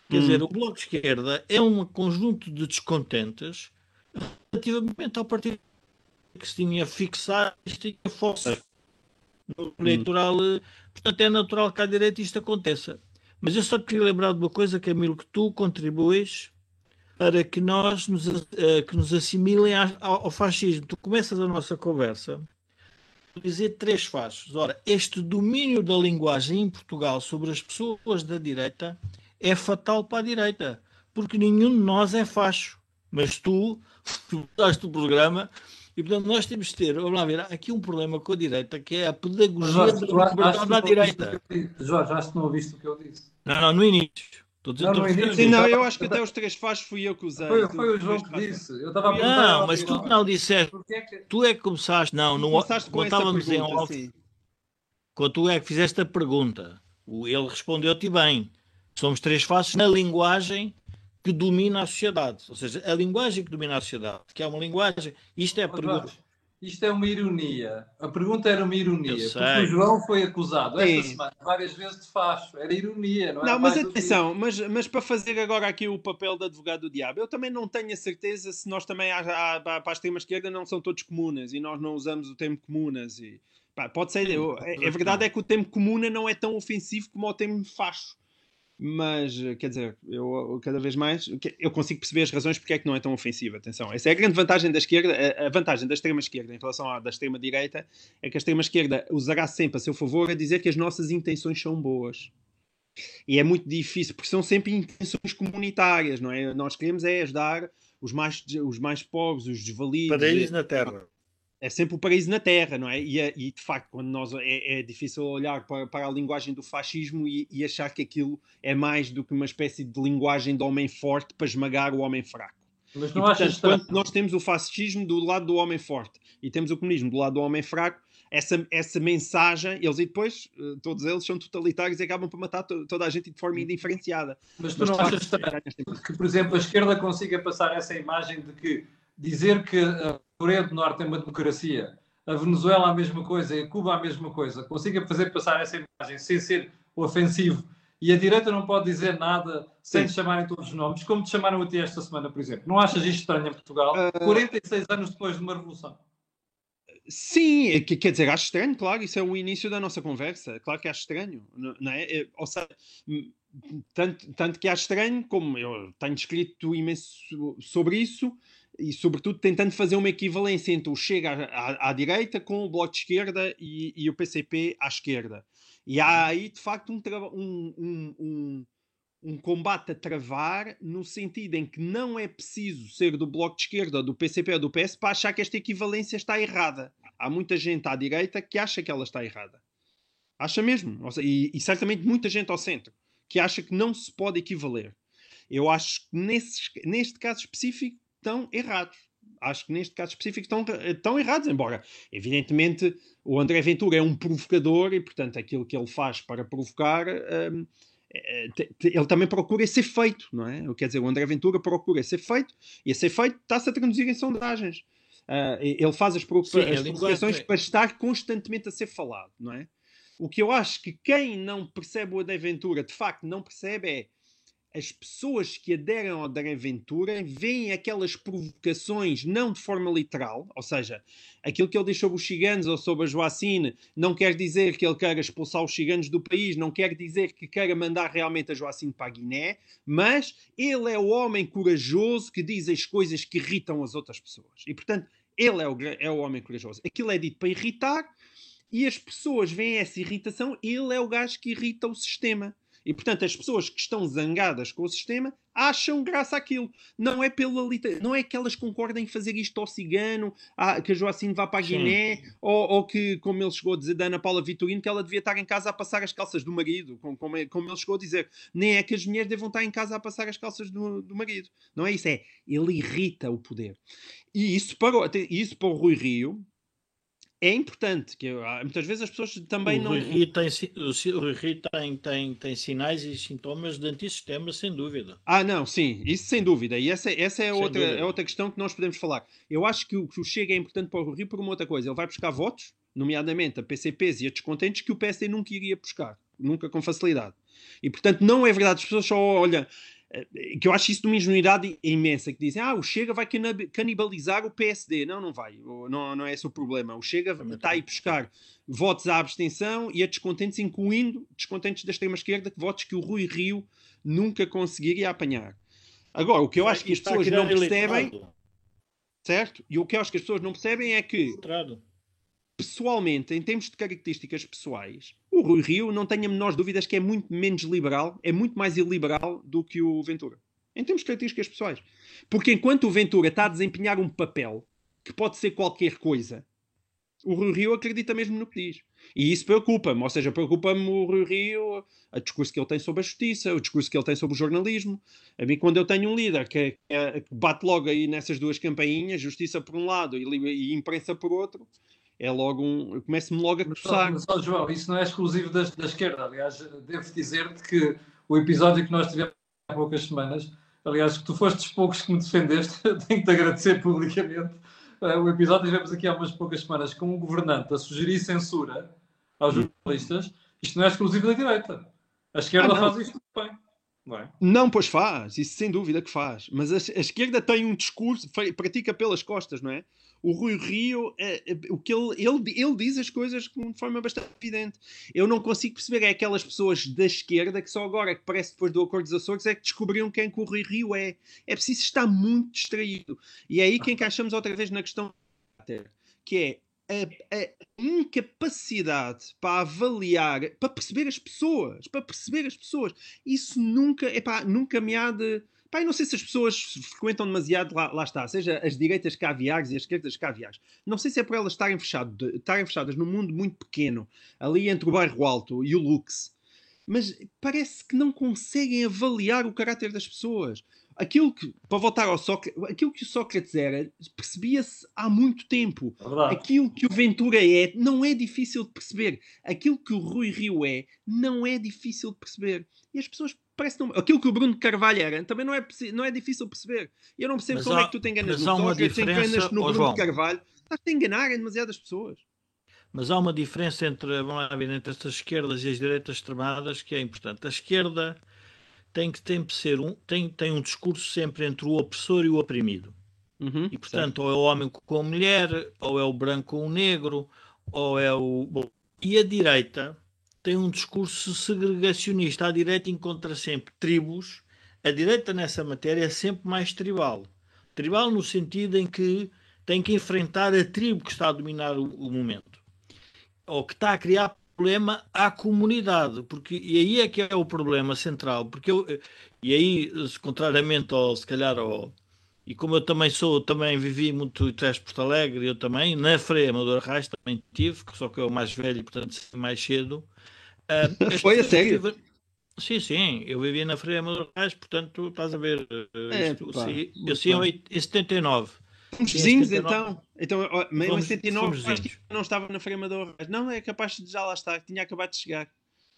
Quer Hum. dizer, o Bloco de Esquerda é um conjunto de descontentes relativamente ao partido que se tinha fixado e se tinha força no eleitoral. eh, Portanto, é natural que à direita isto aconteça. Mas eu só te queria lembrar de uma coisa, Camilo, que tu contribuis para que nós nos, eh, que nos assimilem ao fascismo. Tu começas a nossa conversa a dizer três fachos. Ora, este domínio da linguagem em Portugal sobre as pessoas da direita é fatal para a direita, porque nenhum de nós é facho. Mas tu, [laughs] tu usaste o programa e, portanto, nós temos de ter, vamos lá ver, há aqui um problema com a direita, que é a pedagogia Jorge, da liberdade não direita. Jorge, acho que não ouviste o que eu disse. Não, não, no início. Dizer, Não, referir- início. Sim, não, eu acho que até os três fachos fui eu que usei. Foi, Tu- foi o João que disse. Eu estava a perguntar Não, mas tu não disseste, é que- tu é que começaste, não, não Começaste com estávamos em off, sim. quando tu é que fizeste a pergunta, o- ele respondeu-te bem. Somos três faces na linguagem que domina a sociedade. Ou seja, a linguagem que domina a sociedade, que é uma linguagem. Isto é a pergunta. Isto é uma ironia. A pergunta era uma ironia. Eu Porque o João foi acusado esta Sim. semana várias vezes de facho. Era ironia, não é? Não, mas atenção, mas, mas para fazer agora aqui o papel de advogado do diabo, eu também não tenho a certeza se nós também, há, há- para a extrema-esquerda, não são todos comunas e nós não usamos o termo comunas. E, pá, pode ser, eu, é, é verdade é que o termo comuna não é tão ofensivo como o termo facho. Mas, eh, quer dizer, eu cada vez mais eu consigo perceber as razões porque é que não é tão ofensivo. Atenção, essa é a grande vantagem da esquerda. A- A vantagem da extrema-esquerda em relação à da extrema-direita é que a extrema-esquerda usará sempre a seu favor a dizer que as nossas intenções são boas. E é muito difícil, porque são sempre intenções comunitárias, não é? Nós queremos é ajudar os mais, os mais pobres, os desvalidos. Paraíso na Terra. É sempre o paraíso na Terra, não é? E, é- e, de facto, quando nós é, é difícil olhar para, para a linguagem do fascismo e, e achar que aquilo é mais do que uma espécie de linguagem do homem forte para esmagar o homem fraco. Mas E, não portanto, achas quando nós temos o fascismo do lado do homem forte e temos o comunismo do lado do homem fraco, essa, essa mensagem, eles e depois, eh, todos eles são totalitários e acabam por matar to- toda a gente de forma indiferenciada. Mas tu Mas, não de facto, achas que, por exemplo, a esquerda consiga passar essa imagem de que dizer que a Coreia do Norte é uma democracia, a Venezuela a mesma coisa e a Cuba a mesma coisa, consiga fazer passar essa imagem sem ser ofensivo e a direita não pode dizer nada sem te chamarem todos os nomes, como te chamaram a ti esta semana, por exemplo. Não achas isto estranho em Portugal? Ah. 46 anos depois de uma revolução. Sim, é que- quer dizer, acho estranho, claro, isso é o início da nossa conversa. Claro que acho estranho, não é? Ou seja, tanto, tanto que acho estranho, como eu tenho escrito imenso sobre isso, e, sobretudo, tentando fazer uma equivalência entre o Chega à, à, à direita com o Bloco de Esquerda e, e, o PCP à esquerda. E há aí, de facto, um, um, um, um, combate a travar no sentido em que não é preciso ser do Bloco de Esquerda, do PCP ou do PS para achar que esta equivalência está errada. Há muita gente à direita que acha que ela está errada. Acha mesmo. E, e certamente muita gente ao centro que acha que não se pode equivaler. Eu acho que nesse, neste caso específico estão errados. Acho que neste caso específico estão, errados, embora, evidentemente, o André Ventura é um provocador e, portanto, aquilo que ele faz para provocar, um, é, ele também procura ser feito, não é? Quer dizer, o André Ventura procura ser feito e a ser feito está-se a traduzir em sondagens. Uh, ele faz as, Sim, as provocações para estar constantemente a ser falado, não é? O que eu acho que quem não percebe o André Ventura de facto não percebe é as pessoas que aderem ao André Ventura veem aquelas provocações não de forma literal, ou seja, aquilo que ele diz sobre os ciganos ou sobre a Joacine não quer dizer que ele queira expulsar os ciganos do país, não quer dizer que queira mandar realmente a Joacine para a Guiné, mas ele é o homem corajoso que diz as coisas que irritam as outras pessoas. E, portanto, ele é o, é o homem corajoso. Aquilo é dito para irritar e as pessoas veem essa irritação, ele é o gajo que irrita o sistema. E, portanto, as pessoas que estão zangadas com o sistema acham graça àquilo. Não é pela não é que elas concordem em fazer isto ao cigano, que a Joacine vá para a Guiné, ou, ou, que, como ele chegou a dizer da Ana Paula Vitorino, que ela devia estar em casa a passar as calças do marido, como, como, ele chegou a dizer. Nem é que as mulheres devam estar em casa a passar as calças do, do marido. Não é isso, é ele irrita o poder. E isso para, isso para o Rui Rio, é importante, que muitas vezes as pessoas também o não. Rui tem, o Rui tem, tem, tem sinais e sintomas de antissistema, sem dúvida. Ah, não, sim, isso sem dúvida. E essa, essa é, outra, é outra questão que nós podemos falar. Eu acho que o, que o Chega é importante para o Rui por uma outra coisa. Ele vai buscar votos, nomeadamente a PCPs e a descontentes, que o PSD nunca iria buscar, nunca com facilidade. E portanto, não é verdade, as pessoas só olham que eu acho isso de uma ingenuidade imensa, que dizem, ah, o Chega vai canibalizar o PSD. Não, não vai, não, não é esse o problema. O Chega está aí buscar votos à abstenção e a descontentes, incluindo descontentes da extrema-esquerda, votos que o Rui Rio nunca conseguiria apanhar. Agora, o que eu acho que as pessoas não percebem... Certo? E o que eu acho que as pessoas não percebem é que pessoalmente, em termos de características pessoais, o Rui Rio não tenho a dúvidas que é muito menos liberal, é muito mais iliberal do que o Ventura. Em termos de características pessoais. Porque enquanto o Ventura está a desempenhar um papel que pode ser qualquer coisa, o Rui Rio acredita mesmo no que diz. E isso preocupa-me, ou seja, preocupa-me o Rui Rio, o discurso que ele tem sobre a justiça, o discurso que ele tem sobre o jornalismo. A mim, quando eu tenho um líder que, é, que bate logo aí nessas duas campainhas, justiça por um lado e, e imprensa por outro, é logo um. Começo-me logo a coçar. Mas, só, João, isso não é exclusivo da, da esquerda. Aliás, devo dizer-te que o episódio que nós tivemos há poucas semanas, aliás, que tu foste dos poucos que me defendeste, [laughs] tenho que te agradecer publicamente. Uh, o episódio que tivemos aqui há umas poucas semanas com um governante a sugerir censura aos hum. jornalistas. Isto não é exclusivo da direita. A esquerda ah, faz isto bem. Não, é? não, pois faz, isso sem dúvida que faz. Mas a, a esquerda tem um discurso, pratica pelas costas, não é? o Rui Rio, é, é, o que ele, ele, ele diz as coisas de forma bastante evidente. Eu não consigo perceber é aquelas pessoas da esquerda que só agora, que parece depois do Acordo dos Açores, é que descobriram quem que o Rui Rio é. É preciso estar muito distraído. E é aí que encaixamos outra vez na questão que é a, a, incapacidade para avaliar, para perceber as pessoas, para perceber as pessoas. Isso nunca, epá, nunca me há de Pai, não sei se as pessoas frequentam demasiado, lá, lá, está, seja as direitas caviares e as esquerdas caviares. Não sei se é por elas estarem, fechado, estarem fechadas num mundo muito pequeno, ali entre o bairro Alto e o Lux, mas parece que não conseguem avaliar o caráter das pessoas. Aquilo que, para voltar ao Sócrates, aquilo que o Sócrates era, percebia-se há muito tempo. É aquilo que o Ventura é, não é difícil de perceber. Aquilo que o Rui Rio é, não é difícil de perceber. E as pessoas parece não... aquilo que o Bruno Carvalho era também não é, não é difícil perceber. Eu não percebo mas como há, é que tu te enganas no Sócrates, te enganas no Bruno João, Carvalho, estás-te a enganar em demasiadas pessoas. Mas há uma diferença entre, ver, entre estas esquerdas e as direitas extremadas que é importante. A esquerda tem que tem ser um, tem, tem um discurso sempre entre o opressor e o oprimido. Uhum, e portanto, certo. ou é o homem com a mulher, ou é o branco com o negro, ou é o. Bom, e a direita tem um discurso segregacionista. A direita encontra sempre tribos. A direita nessa matéria é sempre mais tribal. Tribal no sentido em que tem que enfrentar a tribo que está a dominar o, o momento. Ou que está a criar problema à comunidade, porque e aí é que é o problema central, porque eu, e aí, contrariamente ao, se calhar, ao, e como eu também sou, também vivi muito em Porto Alegre, eu também, na Freia Amador Reis também tive, só que eu mais velho, portanto, mais cedo. [laughs] Uh, Foi a sério? Tive... Sim, sim, eu vivia na Freia Amador Reis, portanto, estás a ver, uh, é, isto, pá, eu sim em 79. Somos vizinhos, então. Então, meio em 79, acho que não estava na Amador Reis. Não, é capaz de já lá estar, tinha acabado de chegar.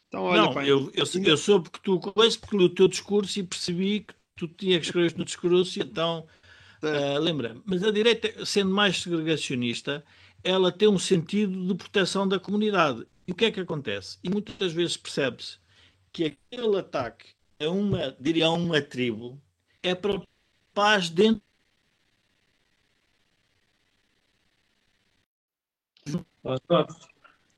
Então, olha, não, pai, eu, eu, eu soube que tu conheces porque o teu discurso e percebi que tu tinha que escrever no discurso, então uh, lembra. Mas a direita, sendo mais segregacionista, ela tem um sentido de proteção da comunidade. E o que é que acontece? E muitas vezes percebe-se que aquele ataque a uma, diria, a uma tribo é para paz dentro.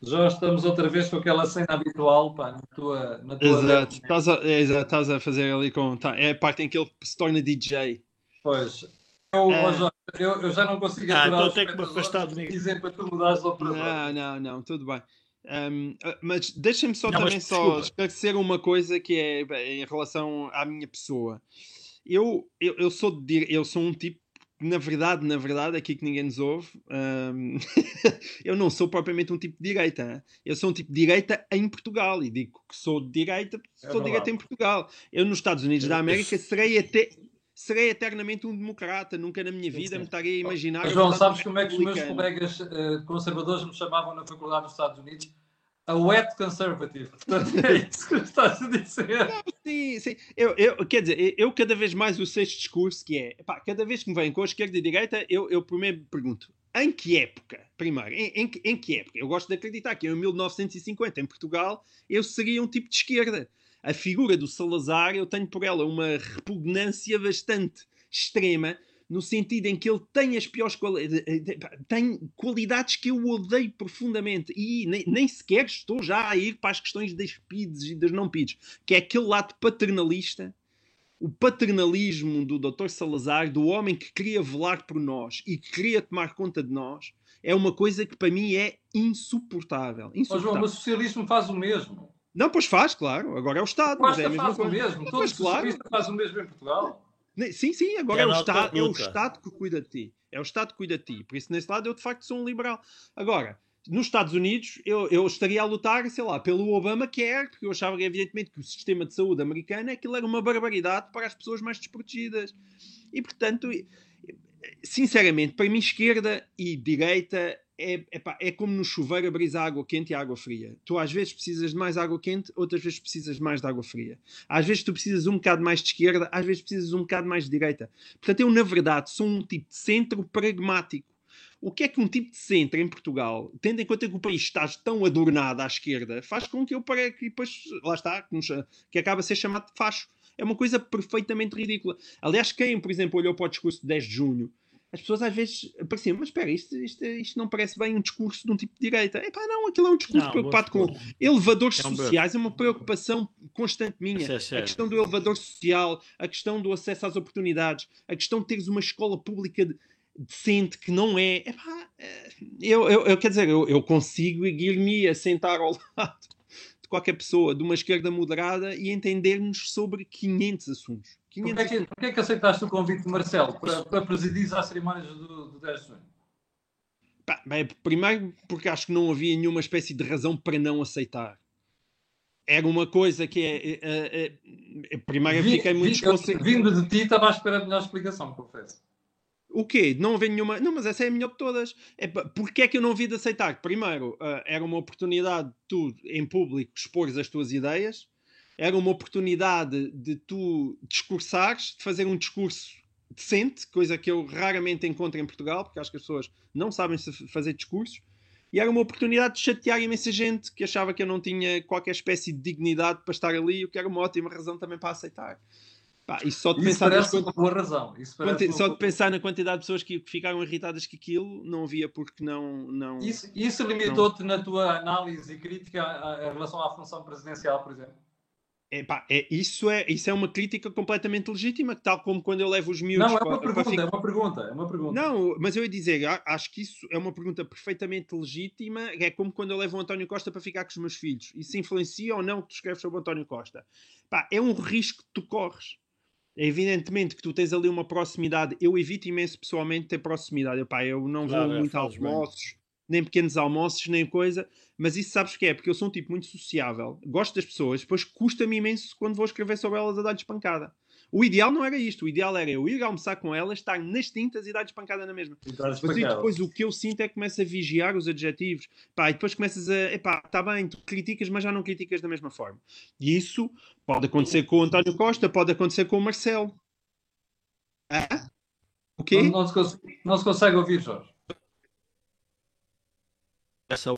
Já estamos outra vez com aquela cena habitual pá, na tua. Na tua exato. Estás a, é, exato, estás a fazer ali com. Tá, é a parte em que ele se torna DJ. Pois. Eu, é... eu, eu já não consigo ah, então tenho que me afastar de mim. Dizer para tu mudares de operador. Não, não, não, tudo bem. Um, ah, mas deixa-me só não, também mas, só esclarecer uma coisa que é em relação à minha pessoa. Eu, eu, eu, sou, eu sou um tipo na verdade, na verdade, aqui que ninguém nos ouve, um, [laughs] eu não sou propriamente um tipo de direita. Eu sou um tipo de direita em Portugal e digo que sou de direita, sou de direita em Portugal. Eu nos Estados Unidos da América serei até serei eternamente um democrata, nunca na minha vida me estaria a imaginar. João, sabes como é que os meus colegas uh, conservadores me chamavam na faculdade dos Estados Unidos? A wet conservative. Portanto, é isso que estás a dizer. Sim, sim. Eu, eu, quer dizer, eu cada vez mais o sexto discurso que é, pá, cada vez que me vem com a esquerda e a direita, eu, eu primeiro pergunto, em que época? Primeiro, em, em, em, que época? Eu gosto de acreditar que em 1950, em Portugal, eu seria um tipo de esquerda. A figura do Salazar, eu tenho por ela uma repugnância bastante extrema, no sentido em que ele tem as piores qualidades, eh, eh, tem qualidades que eu odeio profundamente e nem, nem, sequer estou já a ir para as questões das PIDs e das não PIDs, que é aquele lado paternalista, o paternalismo do Dr. Salazar, do homem que queria velar por nós e que queria tomar conta de nós, é uma coisa que para mim é insuportável. insuportável. Oh, João, mas o socialismo faz o mesmo. Não, pois faz, claro. Agora é o Estado. Mas é a mesma faz coisa. o mesmo. Todo claro. faz o mesmo em Portugal. Sim, sim, agora é, é o, Estado, é o Estado que cuida de ti. É o Estado que cuida de ti. Por isso, nesse lado, eu de facto sou um liberal. Agora, nos Estados Unidos, eu, eu estaria a lutar, sei lá, pelo Obama quer, porque eu achava, evidentemente, que o sistema de saúde americano aquilo era uma barbaridade para as pessoas mais desprotegidas. E, portanto, sinceramente, para mim, esquerda e direita é, é como no chuveiro abrir a água quente e a água fria. Tu às vezes precisas de mais água quente, outras vezes precisas de mais de água fria. Às vezes tu precisas um bocado mais de esquerda, às vezes precisas um bocado mais de direita. Portanto, eu, na verdade, sou um tipo de centro pragmático. O que é que um tipo de centro em Portugal, tendo em conta que o país está tão adornado à esquerda, faz com que eu pare que depois, lá está, que acaba a ser chamado de facho. É uma coisa perfeitamente ridícula. Aliás, quem, por exemplo, olhou para o discurso de 10 de junho as pessoas às vezes pareciam, mas espera, isto, isto, isto, não parece bem um discurso de um tipo de direita. Epá, não, aquilo é um discurso não, preocupado com elevadores é um sociais, é uma preocupação constante minha. É a questão do elevador social, a questão do acesso às oportunidades, a questão de teres uma escola pública de, decente que não é. Epá, eh, eu, eu, eu quer dizer, eu, eu consigo ir-me a sentar ao [laughs] lado de qualquer pessoa de uma esquerda moderada e entendermos sobre 500 assuntos. 500 Porquê, é que, porquê é que aceitaste o convite de Marcelo para, para presidir as cerimónias do, do 10 de junho? Pá, bem, primeiro porque acho que não havia nenhuma espécie de razão para não aceitar. Era uma coisa que é. é, é, é primeiro vi, fiquei muito vi, Vindo de ti, estava à espera de melhor explicação, confesso. O quê? Não haver nenhuma. Não, mas essa é a melhor de todas. É, porque é que eu não vi de aceitar? Primeiro, uh, era uma oportunidade de tu, em público, expores as tuas ideias era uma oportunidade de tu discursares, de fazer um discurso decente, coisa que eu raramente encontro em Portugal, porque acho que as pessoas não sabem fazer discursos. E era uma oportunidade de chatear imensa gente que achava que eu não tinha qualquer espécie de dignidade para estar ali, o que era uma ótima razão também para aceitar. Pá, e só de Isso pensar parece uma boa razão. Quanti... Só de pensar na quantidade de pessoas que ficaram irritadas que aquilo não havia porque não. não isso, isso limitou-te na tua análise e crítica em relação à função presidencial, por exemplo? Epá, é, isso, é, isso é uma crítica completamente legítima, tal como quando eu levo os miúdos. Não, é uma para, pergunta, para ficar... é uma pergunta, é uma pergunta. Não, mas eu ia dizer, acho que isso é uma pergunta perfeitamente legítima. É como quando eu levo o António Costa para ficar com os meus filhos. Isso influencia ou não o que tu escreves sobre o António Costa? Pá, é um risco que tu corres. É evidentemente que tu tens ali uma proximidade. Eu evito imenso pessoalmente ter proximidade. Epá, eu não claro, vou é, muito a almoços, bem. Nem pequenos almoços, nem coisa. Mas isso sabes que é? Porque eu sou um tipo muito sociável, gosto das pessoas, depois custa-me imenso quando vou escrever sobre elas a dar-lhes pancada. O ideal não era isto, o ideal era eu ir almoçar com elas, estar nas tintas e dar-lhes pancada na mesma. Mas depois o que eu sinto é que começa a vigiar os adjetivos, pá, e depois começas a, epá, tá bem, tu criticas, mas já não criticas da mesma forma. E isso pode acontecer com o António Costa, pode acontecer com o Marcelo. Ah? O quê? Não, não, se consegue, não se consegue ouvir, Jorge. Essa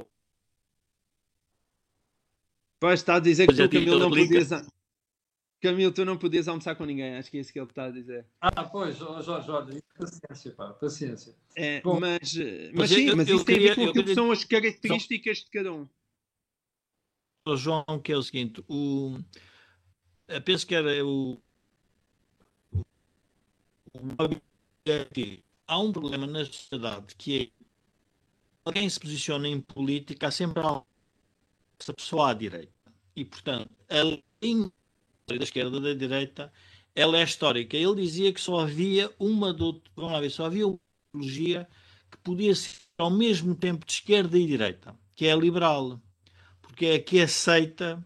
Pois está a dizer que tu, Camilo, não podias. Camilo, tu não podias almoçar com ninguém, acho que é isso que ele está a dizer. Ah, pois, Jorge, Jorge, paciência, pá, paciência. É, Bom, mas, mas, mas sim, eu, mas eu isso queria, tem a ver com o que são as características de cada um. O João, que é o seguinte, o, eu penso que era o, o, o há um problema na sociedade que é alguém se posiciona em política, há sempre essa pessoa à direita. E, portanto, a linha da esquerda e da direita ela é histórica. Ele dizia que só havia uma do, vamos lá ver, só havia uma ideologia que podia ser ao mesmo tempo de esquerda e direita, que é a liberal, porque é a que aceita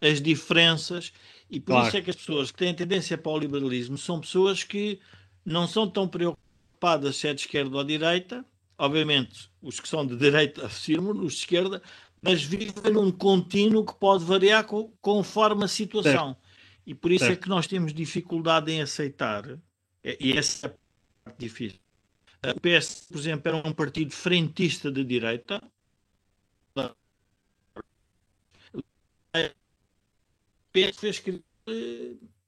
as diferenças e por claro. isso é que as pessoas que têm tendência para o liberalismo são pessoas que não são tão preocupadas se é de esquerda ou de direita. Obviamente, os que são de direita afirmam, os de esquerda, mas vive num contínuo que pode variar com, conforme a situação. Certo. E por isso é certo. é que nós temos dificuldade em aceitar, e essa é a parte difícil. O PS, por exemplo, era um partido frentista de direita. O PS fez que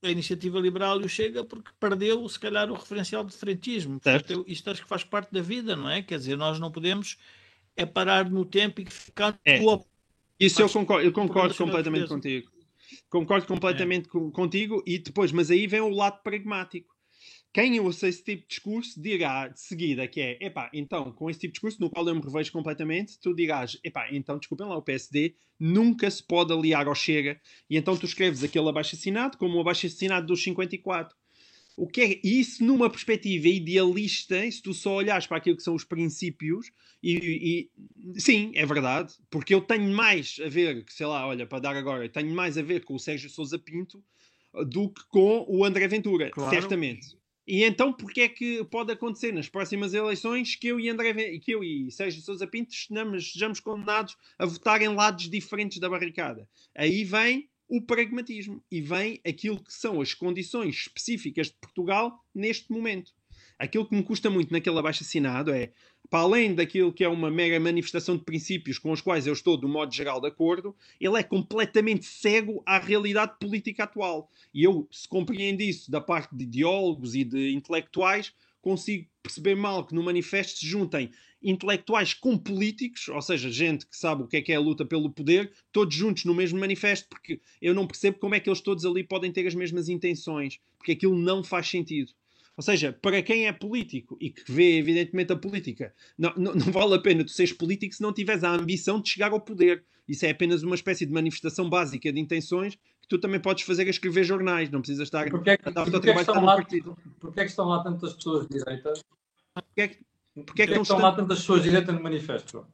a iniciativa liberal e o Chega porque perdeu, se calhar, o referencial de frentismo. Portanto, isto acho que faz parte da vida, não é? Quer dizer, nós não podemos é parar no tempo e ficar é. Isso eu concordo, eu concordo completamente contigo. Concordo completamente é. contigo e depois, mas aí vem o lado pragmático. Quem ouça esse tipo de discurso dirá de seguida que é, epá, então, com esse tipo de discurso, no qual eu me revejo completamente, tu dirás, epá, então, desculpem lá, o PSD nunca se pode aliar ao Chega, e então tu escreves aquele abaixo-assinado como o abaixo-assinado dos 54. O que é isso numa perspectiva idealista, se tu só olhares para aquilo que são os princípios, e, e, sim, é verdade, porque eu tenho mais a ver, sei lá, olha, para dar agora, tenho mais a ver com o Sérgio Sousa Pinto do que com o André Ventura, claro. certamente. E então, porque é que pode acontecer nas próximas eleições que eu e André que eu e Sérgio Sousa Pinto estejamos condenados a votar em lados diferentes da barricada? Aí vem o pragmatismo e vem aquilo que são as condições específicas de Portugal neste momento. Aquilo que me custa muito naquele abaixo-assinado é, para além daquilo que é uma mera manifestação de princípios com os quais eu estou, do modo geral, de acordo, ele é completamente cego à realidade política atual. E eu, se compreendo isso da parte de ideólogos e de intelectuais, consigo perceber mal que no manifesto se juntem intelectuais com políticos, ou seja, gente que sabe o que é que é a luta pelo poder, todos juntos no mesmo manifesto, porque eu não percebo como é que eles todos ali podem ter as mesmas intenções, porque aquilo não faz sentido. Ou seja, para quem é político e que vê, evidentemente, a política, não, não, não, vale a pena tu seres político se não tiveres a ambição de chegar ao poder. Isso é apenas uma espécie de manifestação básica de intenções que tu também podes fazer a escrever jornais, não precisas estar porque é que, a dar o teu trabalho estão lá, Porquê é que estão lá tantas pessoas de direita? Porquê é que, porquê é que, é que estão lá tantas pessoas de direita no manifesto?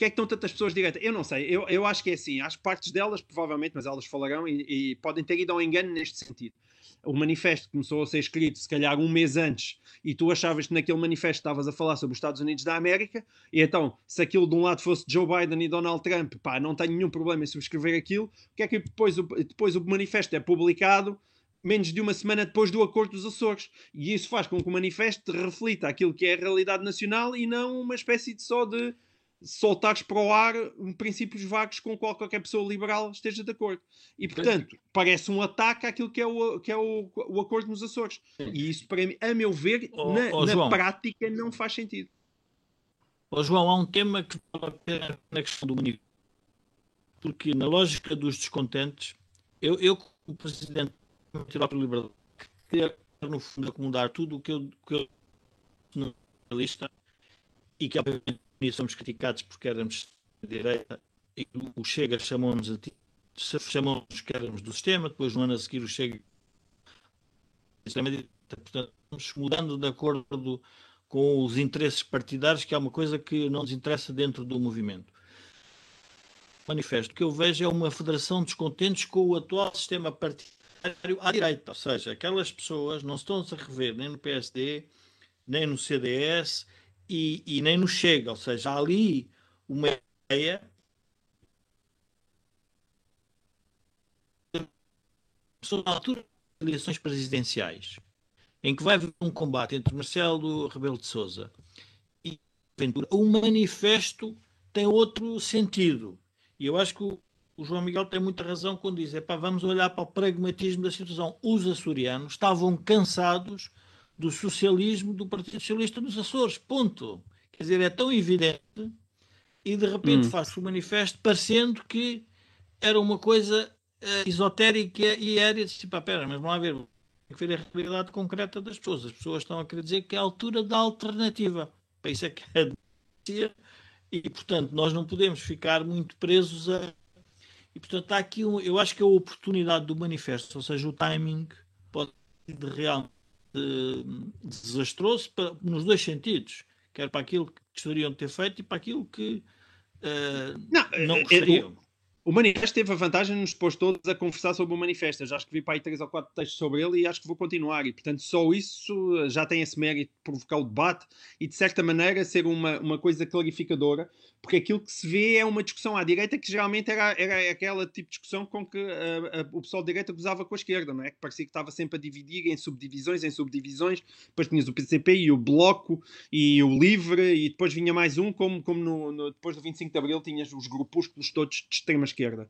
Porquê é que estão tantas pessoas de direita? Eu não sei, eu, eu acho que é assim, acho que partes delas, provavelmente, mas elas falarão e, e podem ter ido ao engano neste sentido o manifesto começou a ser escrito se calhar um mês antes e tu achavas que naquele manifesto estavas a falar sobre os Estados Unidos da América e então se aquilo de um lado fosse Joe Biden e Donald Trump, pá, não tenho nenhum problema em subscrever aquilo, o que é que depois o, depois o manifesto é publicado menos de uma semana depois do Acordo dos Açores. E isso faz com que o manifesto reflita aquilo que é a realidade nacional e não uma espécie de só de soltares para o ar princípios vagos com qual qualquer pessoa liberal esteja de acordo. E, portanto, parece um ataque àquilo que é o, que é o, o acordo nos Açores. E isso, para mim, a meu ver, oh, na, oh, na prática, não faz sentido. Oh, João, há um tema que vale a pena na questão do manifesto. Porque, na lógica dos descontentes, eu, eu o presidente tirou a liberdade, queria, no fundo, acomodar tudo o que eu, que eu na lista e que, obviamente, somos criticados porque éramos de direita e o Chega chamou-nos chamou-nos que éramos do sistema, depois no ano a seguir o Chega portanto, estamos mudando de acordo com os interesses partidários, que é uma coisa que não nos interessa dentro do movimento manifesto que eu vejo é uma federação de descontentes com o atual sistema partidário à direita. Ou seja, aquelas pessoas não estão -se a rever nem no PSD, nem no CDS e, e nem no Chega. Ou seja, há ali uma ideia sobre a altura das eleições presidenciais, em que vai haver um combate entre Marcelo Rebelo de Souza e Ventura, o manifesto tem outro sentido. E eu acho que o, João Miguel tem muita razão quando diz: é vamos olhar para o pragmatismo da situação. Os açorianos estavam cansados do socialismo do Partido Socialista nos Açores. Ponto. Quer dizer, é tão evidente e de repente hum. faz-se o manifesto parecendo que era uma coisa uh, esotérica e aérea. Tipo, ah, pera, mas vamos lá ver. Tem que ver a realidade concreta das pessoas. As pessoas estão a querer dizer que é a altura da alternativa. Para isso é que é e, portanto, nós não podemos ficar muito presos a. E, portanto, está aqui, um, eu acho que a oportunidade do manifesto, ou seja, o timing, pode ser de real de, desastroso para, nos dois sentidos, quer para aquilo que gostariam de ter feito e para aquilo que uh, não, não gostariam. É, o manifesto teve a vantagem de nos pôr todos a conversar sobre o manifesto. Eu já escrevi para aí três ou quatro textos sobre ele e acho que vou continuar. E, portanto, só isso já tem esse mérito de provocar o debate e, de certa maneira, ser uma, uma coisa clarificadora porque aquilo que se vê é uma discussão à direita que geralmente era, era aquela tipo de discussão com que a, a, o pessoal da direita gozava com a esquerda, não é? Que parecia que estava sempre a dividir em subdivisões, em subdivisões, depois tinhas o PCP e o Bloco e o Livre, e depois vinha mais um, como, como no, no, depois do 25 de Abril tinhas os grupúsculos todos de extrema esquerda.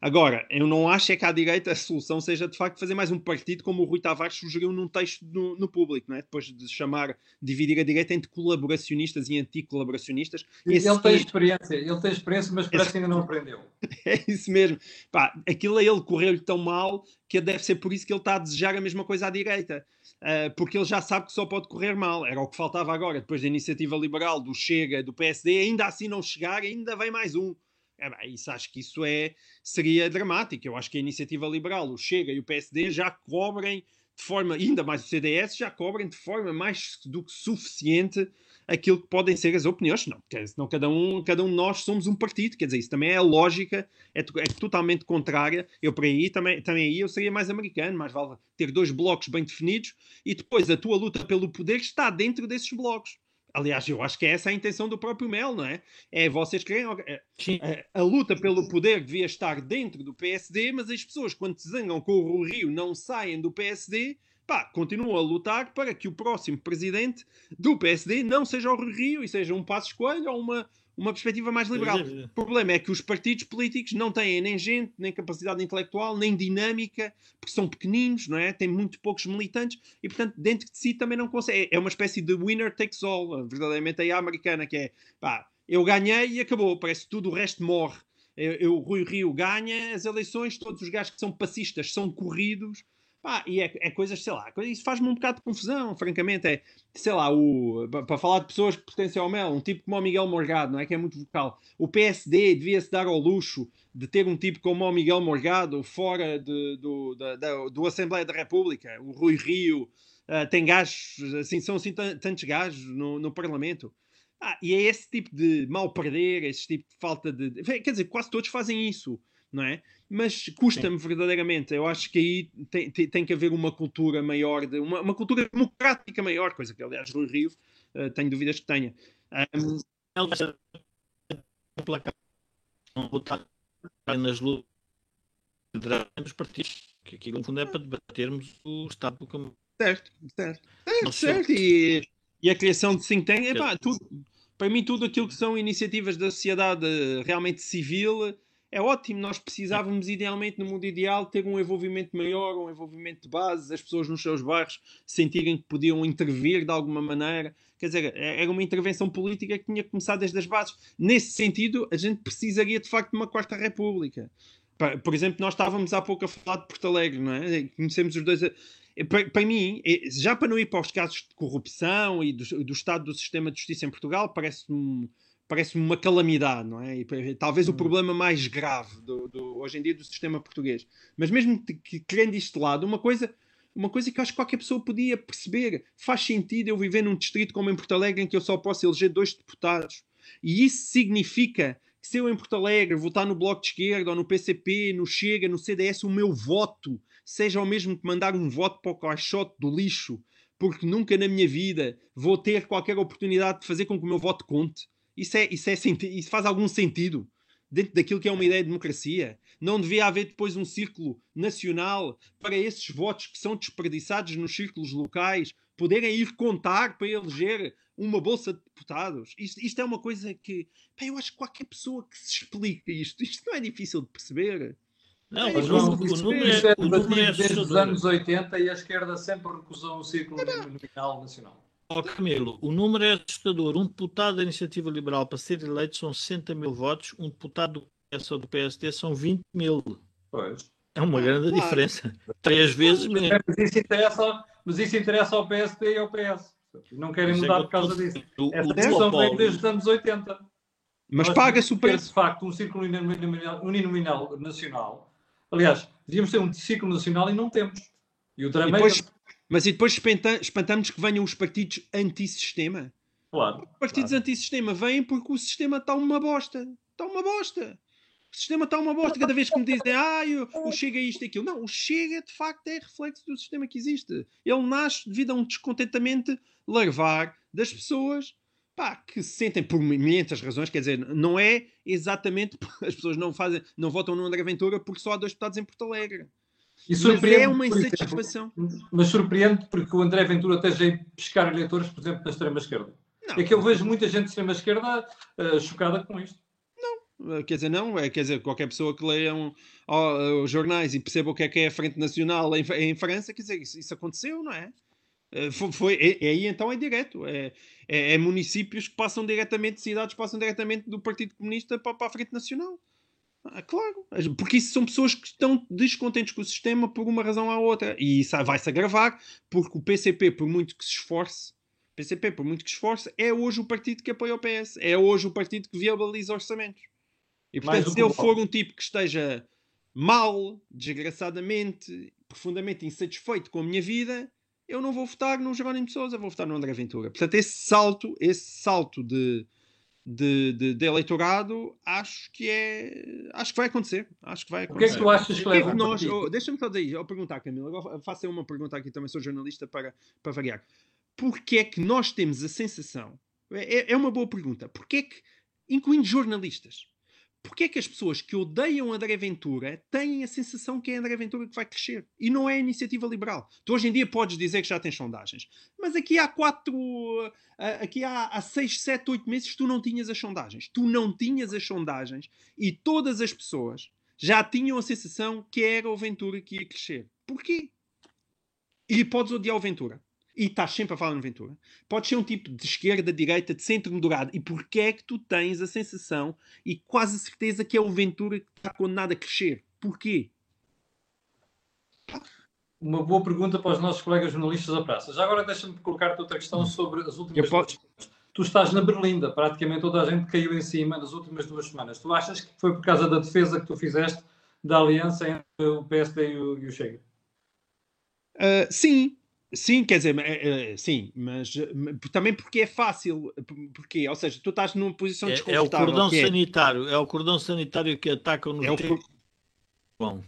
Agora, eu não acho é que à direita a solução seja de facto fazer mais um partido como o Rui Tavares sugeriu num texto no, no público, não é? Depois de chamar, dividir a direita entre colaboracionistas e anticolaboracionistas. Ele Esse tem experiência, ele tem experiência, mas parece que ainda não aprendeu. [laughs] É isso mesmo. Pá, aquilo a ele correu-lhe tão mal que deve ser por isso que ele está a desejar a mesma coisa à direita. Uh, porque ele já sabe que só pode correr mal. Era o que faltava agora, depois da iniciativa liberal, do Chega, do PSD, ainda assim não chegar, ainda vem mais um. É, bem, isso, acho que isso é, seria dramático. Eu acho que a iniciativa liberal, o Chega e o PSD já cobrem de forma, ainda mais o CDS, já cobrem de forma mais do que suficiente aquilo que podem ser as opiniões, não, porque senão cada um, cada um de nós somos um partido, quer dizer, isso também é lógica, é, é totalmente contrária. Eu por aí também, também aí eu seria mais americano, mais vale ter dois blocos bem definidos e depois a tua luta pelo poder está dentro desses blocos. Aliás, eu acho que é essa a intenção do próprio Mel, não é? É vocês querem. É, a, a, luta pelo poder devia estar dentro do PSD, mas as pessoas, quando se zangam com o Rio, não saem do PSD, pá, continuam a lutar para que o próximo presidente do PSD não seja o Rio e seja um passo escolha ou uma, uma perspectiva mais liberal. É, é. O problema é que os partidos políticos não têm nem gente, nem capacidade intelectual, nem dinâmica, porque são pequeninos, não é? Têm muito poucos militantes e, portanto, dentro de si também não consegue. É uma espécie de winner takes all, verdadeiramente aí a americana, que é pá, eu ganhei e acabou, parece que tudo o resto morre. Eu, eu, Rui Rio ganha as eleições, todos os gajos que são passistas são corridos Pá, e é, é coisas, sei lá, isso faz-me um bocado de confusão, francamente. É, sei lá, o, para falar de pessoas que pertencem ao Mel, um tipo como o Miguel Morgado, não é? Que é muito vocal. O PSD devia-se dar ao luxo de ter um tipo como o Miguel Morgado fora de, do, da, da, do Assembleia da República. O Rui Rio uh, tem gajos, assim, são assim tantos gajos no, no Parlamento. Ah, e é esse tipo de mal perder, esse tipo de falta de. Quer dizer, quase todos fazem isso não é? Mas custa-me verdadeiramente. Eu acho que aí tem, tem, tem, que haver uma cultura maior, de, uma, uma cultura democrática maior, coisa que, aliás, Rui Rio uh, tenho dúvidas que tenha. Um... Não votar nas lutas dos partidos, que aqui no fundo é para debatermos o Estado do Campo. Certo, certo. certo, certo. E, e, a criação de think tank, epá, tudo, para mim tudo aquilo que são iniciativas da sociedade realmente civil é ótimo. Nós precisávamos, idealmente, no mundo ideal, ter um envolvimento maior, um envolvimento de base, as pessoas nos seus bairros sentirem que podiam intervir de alguma maneira. Quer dizer, é, era uma intervenção política que tinha começado desde as bases. Nesse sentido, a gente precisaria, de facto, de uma Quarta República. Por exemplo, nós estávamos há pouco a falar de Porto Alegre, não é? Conhecemos os dois. Para, para mim, já para não ir para os casos de corrupção e do, do estado do sistema de justiça em Portugal, parece-me parece uma calamidade, não é? E, talvez hum. o problema mais grave do, do, hoje em dia do sistema português. Mas mesmo que, querendo isto de lado, uma coisa, uma coisa que eu acho que qualquer pessoa podia perceber. Faz sentido eu viver num distrito como em Porto Alegre em que eu só posso eleger dois deputados. E isso significa que se eu em Porto Alegre votar no Bloco de Esquerda ou no PCP, no Chega, no CDS, o meu voto seja o mesmo que mandar um voto para o caixote do lixo, porque nunca na minha vida vou ter qualquer oportunidade de fazer com que o meu voto conte. Isso, é, isso, é, isso faz algum sentido dentro daquilo que é uma ideia de democracia? Não devia haver depois um círculo nacional para esses votos que são desperdiçados nos círculos locais poderem ir contar para eleger uma bolsa de deputados. Isto, isto é uma coisa que pá, eu acho que qualquer pessoa que se explique isto, isto não é difícil de perceber. Não, mas o, o, número é, o número é desde os anos 80 e a esquerda sempre recusou um círculo nominal nacional. Oh, Camilo, o número é assustador. Um deputado da Iniciativa Liberal para ser eleito são 60 mil votos, um deputado do PS ou do PSD são 20 mil. Pois. É uma grande claro. diferença. Três vezes mesmo. Mas isso interessa, mas isso interessa ao PSD e ao PS. Não querem mas é mudar é por causa disso. O, Essa discussão vem desde os anos 80. Mas paga-se o preço. de facto um círculo uninominal nacional. Aliás, devíamos ter um círculo nacional e não temos. E o drama e depois, é... Mas e depois espantamos que venham os partidos antissistema? Claro. Os partidos claro. antissistema vêm porque o sistema está uma bosta. Está uma bosta. O sistema está uma bosta. Cada vez que me dizem, ah, o, Chega é isto e aquilo. Não, o Chega de facto é reflexo do sistema que existe. Ele nasce devido a um descontentamento larvar das pessoas pá, que se sentem por muitas razões, quer dizer, não é exatamente [laughs] as pessoas não fazem, não votam no André Ventura porque só há dois deputados em Porto Alegre. E mas é uma insatisfação. Exemplo, mas surpreende porque o André Ventura esteja a pescar eleitores, por exemplo, na extrema-esquerda. É que eu vejo muita gente de extrema-esquerda uh, chocada com isto. Não, quer dizer, não, é, quer dizer, qualquer pessoa que leia um, oh, os jornais e perceba o que é que é a Frente Nacional em, em França, quer dizer, isso, isso aconteceu, não é? Foi, foi é, é, aí então é direto. É, é, é, municípios que passam diretamente, cidades que passam diretamente do Partido Comunista para, para a Frente Nacional. Ah, claro, porque isso são pessoas que estão descontentes com o sistema por uma razão ou outra. E isso vai-se agravar porque o PCP, por muito que se esforce, PCP, por muito que se esforce, é hoje o partido que apoia o PS. É hoje o partido que viabiliza orçamentos. E portanto, se ele for um tipo que esteja mal, desgraçadamente, profundamente insatisfeito com a minha vida, eu não vou votar no Jerónimo de Sousa, vou votar no André Ventura. Portanto, esse salto, esse salto de de, de, de, eleitorado, acho que é. Acho que vai acontecer. Acho que vai acontecer. O que é que tu achas que leva? nós... Oh, Deixa-me só dizer, eu perguntar, Camila, agora faço uma pergunta aqui também, sou jornalista para, para variar. Porquê é que nós temos a sensação? É, é uma boa pergunta. Porquê é que, incluindo jornalistas, porque é que as pessoas que odeiam André Ventura têm a sensação que é André Ventura que vai crescer? E não é a iniciativa liberal. Tu hoje em dia podes dizer que já tens sondagens, mas aqui há quatro, aqui há, há seis, sete, oito meses tu não tinhas as sondagens. Tu não tinhas as sondagens e todas as pessoas já tinham a sensação que era o Ventura que ia crescer. Porquê? E podes odiar o Ventura e estás sempre a falar no Ventura. Pode ser um tipo de esquerda, direita, de centro moderado. E porquê é que tu tens a sensação e quase certeza que é o Ventura que está condenado a crescer? Porquê? Uma boa pergunta para os nossos colegas jornalistas da praça. Já agora deixa-me colocar-te outra questão sobre as últimas posso... Tu estás na Berlinda, praticamente toda a gente caiu em cima nas últimas duas semanas. Tu achas que foi por causa da defesa que tu fizeste da aliança entre o PSD e o, e o Chega? Uh, sim, Sim, quer dizer, é, é, sim, mas também porque é fácil, porque, ou seja, tu estás numa posição desconfortável. É, é o cordão sanitário, é o cordão sanitário que ataca no é o... Bom.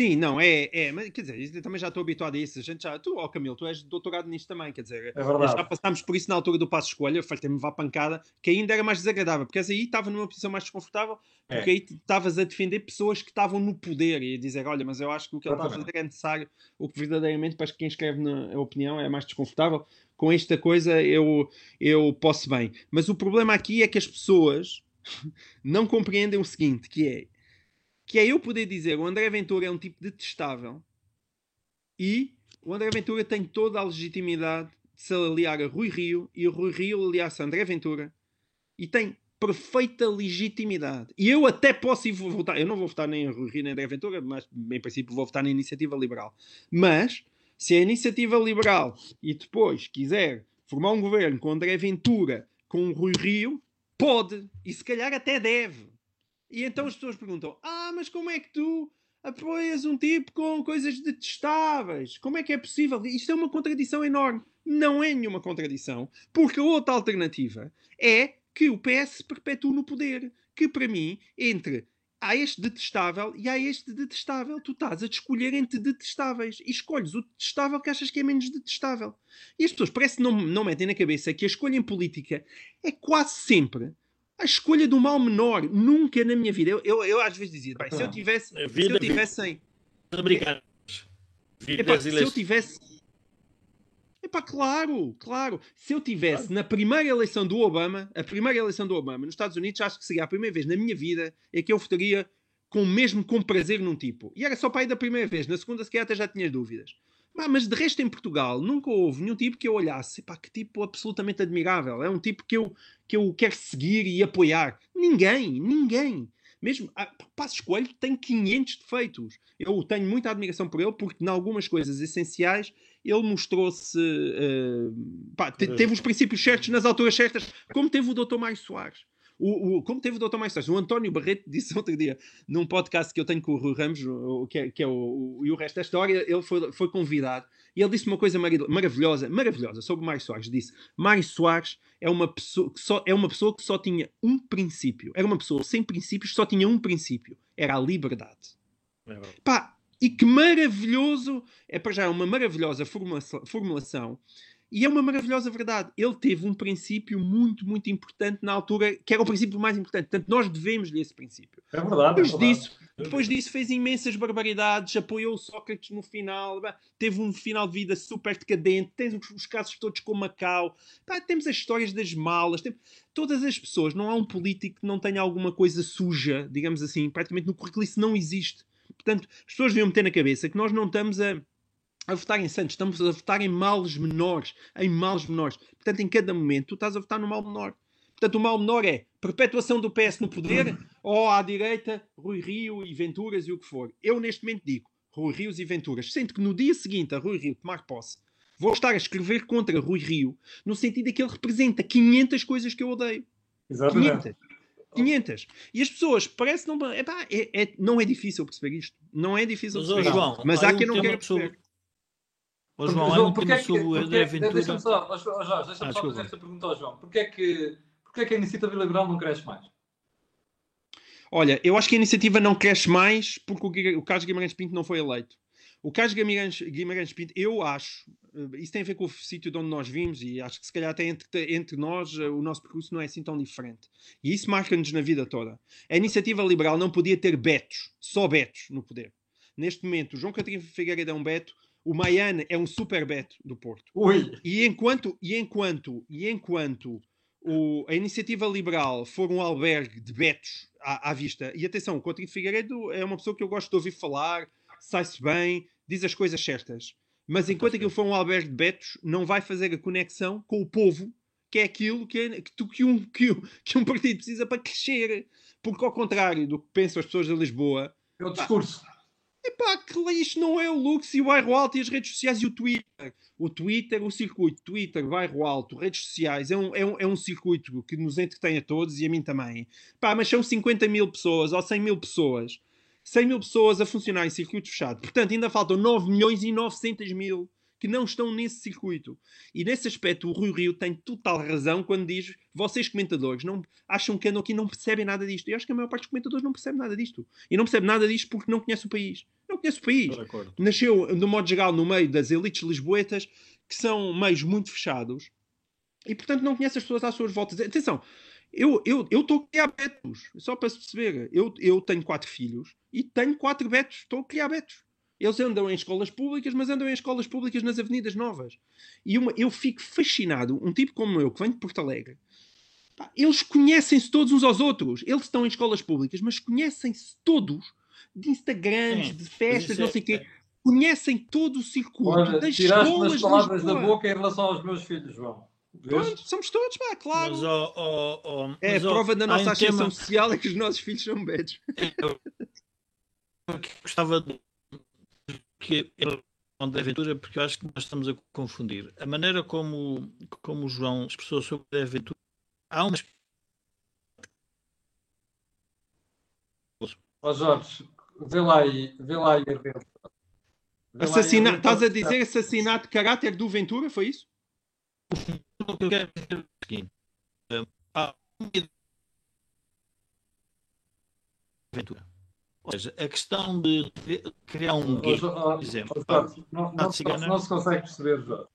Sim, não, é, é, mas quer dizer, também já estou habituado a isso. A gente já, tu, ó oh, Camilo, tu és doutorado nisto também, quer dizer, é já passámos por isso na altura do passo escolha, faltei-me vá pancada, que ainda era mais desagradável, porque aí estava numa posição mais desconfortável, porque é. aí estavas a defender pessoas que estavam no poder e a dizer, olha, mas eu acho que o que ele está a fazer é necessário, o que verdadeiramente para quem escreve na opinião é mais desconfortável. Com esta coisa eu, eu posso bem. Mas o problema aqui é que as pessoas [laughs] não compreendem o seguinte, que é que é eu poder dizer o André Ventura é um tipo detestável e o André Ventura tem toda a legitimidade de se aliar a Rui Rio e o Rui Rio aliar-se a André Ventura e tem perfeita legitimidade. E eu até posso ir votar, eu não vou votar nem em Rui Rio nem em Aventura, mas em princípio vou votar na Iniciativa Liberal. Mas, se a Iniciativa Liberal e depois quiser formar um governo com André Ventura, com Rui Rio, pode, e se calhar até deve. E então as pessoas perguntam, ah, mas como é que tu apoias um tipo com coisas detestáveis? Como é que é possível? Isto é uma contradição enorme. Não é nenhuma contradição, porque a outra alternativa é que o PS perpetue no poder. Que para mim, entre há este detestável e há este detestável. Tu estás a escolher entre detestáveis e escolhes o detestável que achas que é menos detestável. E as pessoas parece que não, não metem na cabeça que a escolha em política é quase sempre a escolha do mal menor. Nunca na minha vida. Eu, eu, eu às vezes dizia, se eu tivesse. Se eu tivesse 100. Obrigado. se eu tivesse Epá, claro, claro. Se eu tivesse na primeira eleição do Obama, a primeira eleição do Obama nos Estados Unidos, acho que seria a primeira vez na minha vida em que eu votaria com mesmo com prazer num tipo. E era só para ir da primeira vez. Na segunda, sequer até já tinha dúvidas. Mas de resto, em Portugal, nunca houve nenhum tipo que eu olhasse. Epá, que tipo absolutamente admirável. É um tipo que eu, que eu quero seguir e apoiar. Ninguém, ninguém. Mesmo, ah, Passos Coelho tem 500 defeitos. Eu tenho muita admiração por ele porque, em algumas coisas essenciais, ele mostrou-se. Uh, teve os princípios certos nas alturas certas, como teve o Dr. Mário Soares. O, o, como teve o Dr. Mais Soares, o António Barreto disse outro dia, num podcast que eu tenho com o Rui Ramos, o, que é, que é o, e o resto da história, ele foi, foi convidado e ele disse uma coisa maravilhosa, maravilhosa sobre Mário Soares. Disse: Mário Soares é uma, pessoa que só, é uma pessoa que só tinha um princípio. Era uma pessoa sem princípios, só tinha um princípio: era a liberdade. É Pá, e que maravilhoso! É para já uma maravilhosa formulação e é uma maravilhosa verdade. Ele teve um princípio muito, muito importante na altura, que era o princípio mais importante. Portanto, nós devemos-lhe esse princípio. É verdade. Depois, é verdade. Disso, depois disso, fez imensas barbaridades, apoiou Sócrates no final, teve um final de vida super decadente. Tens os casos todos com Macau. temos as histórias das malas. Tem... Todas as pessoas, não há um político que não tenha alguma coisa suja, digamos assim, praticamente no currículo. Isso não existe. Portanto, as pessoas deviam meter na cabeça que nós não estamos a a votar em santos, estamos a votar em males menores, em males menores. Portanto, em cada momento, tu estás a votar no mal menor. Portanto, o mal menor é perpetuação do PS no poder ou à direita, Rui Rio e Venturas e o que for. Eu, neste momento, digo Rui Rios e Venturas. Sendo que no dia seguinte a Rui Rio tomar posse, vou estar a escrever contra Rui Rio, no sentido de que ele representa 500 coisas que eu odeio. Exatamente. 500. 500. E as pessoas parece não. Epá, é, é, não é difícil perceber isto. Não é difícil perceber. Mas, João, mas há quem não quer perceber. João, João porque é que, porque, Aventura... Deixa-me só, oh, Jorge, deixa-me ah, só fazer esta pergunta ao João. Porquê é, que, porquê é que a iniciativa liberal não cresce mais? Olha, eu acho que a iniciativa não cresce mais porque o, o Carlos Guimarães Pinto não foi eleito. O Carlos Guimarães, Guimarães Pinto, eu acho, eh, isso tem a ver com o sítio de onde nós vimos e acho que se calhar até entre, entre nós eh, o nosso percurso não é assim tão diferente. E isso marca-nos na vida toda. A iniciativa liberal não podia ter betos, só betos no poder. Neste momento, o João Catarina Figueiredo é um beto, o Maiane é um super beto do Porto. Ui. E enquanto, e enquanto, e enquanto o, a iniciativa liberal for um albergue de betos à, à vista, e atenção, o Coutinho Figueiredo é uma pessoa que eu gosto de ouvir falar, sai-se bem, diz as coisas certas. Mas enquanto aquilo for um albergue de betos, não vai fazer a conexão com o povo, que é aquilo que, que, que, um, que, que um partido precisa para crescer. Porque, ao contrário do que pensam as pessoas de Lisboa, é o discurso. Epá, que isto não é o Lux e o bairro alto e as redes sociais e o Twitter. O Twitter, o circuito, Twitter, bairro alto, redes sociais, é um, é um, é um circuito que nos entretém a todos e a mim também. Pá, mas são 50 mil pessoas ou 100 mil pessoas. 100 mil pessoas a funcionar em circuito fechado. Portanto, ainda faltam 9 milhões e 900 mil que não estão nesse circuito. E nesse aspecto, o Rui Rio tem total razão quando diz: vocês, comentadores, não acham que andam aqui não percebem nada disto. Eu acho que a maior parte dos comentadores não percebe nada disto. E não percebe nada disto porque não conhece o país. Não conhece o país. Nasceu, no modo geral, no meio das elites lisboetas, que são meios muito fechados. E, portanto, não conhece as pessoas às suas voltas. Atenção, eu estou eu, eu a criar betos, só para se perceber. Eu, eu tenho quatro filhos e tenho quatro betos. Estou a criar betos. Eles andam em escolas públicas, mas andam em escolas públicas nas avenidas novas. E uma, eu fico fascinado, um tipo como eu, que vem de Porto Alegre, pá, eles conhecem-se todos uns aos outros. Eles estão em escolas públicas, mas conhecem-se todos de Instagrams, de festas, não sei o quê. É. Conhecem todo o circuito Olha, das escolas as palavras da boca em relação aos meus filhos, João. Pronto, somos todos, pá, claro. Mas, oh, oh, oh, é mas, a prova da nossa ascensão tema... social é que os nossos filhos são betos. Eu, eu gostava de que André Ventura, porque eu acho que nós estamos a confundir. A maneira como, como o João expressou sobre André Ventura, há uma. Ó oh Jorge, vê lá aí, vê lá aí a Assassina... Estás a dizer assassinato de caráter do Ventura, foi isso? O que eu quero dizer é o seguinte: há uma Ventura. Ou seja, a questão de criar um gueto, por exemplo. Jorge, não, não, não, se consegue perceber, Jorge.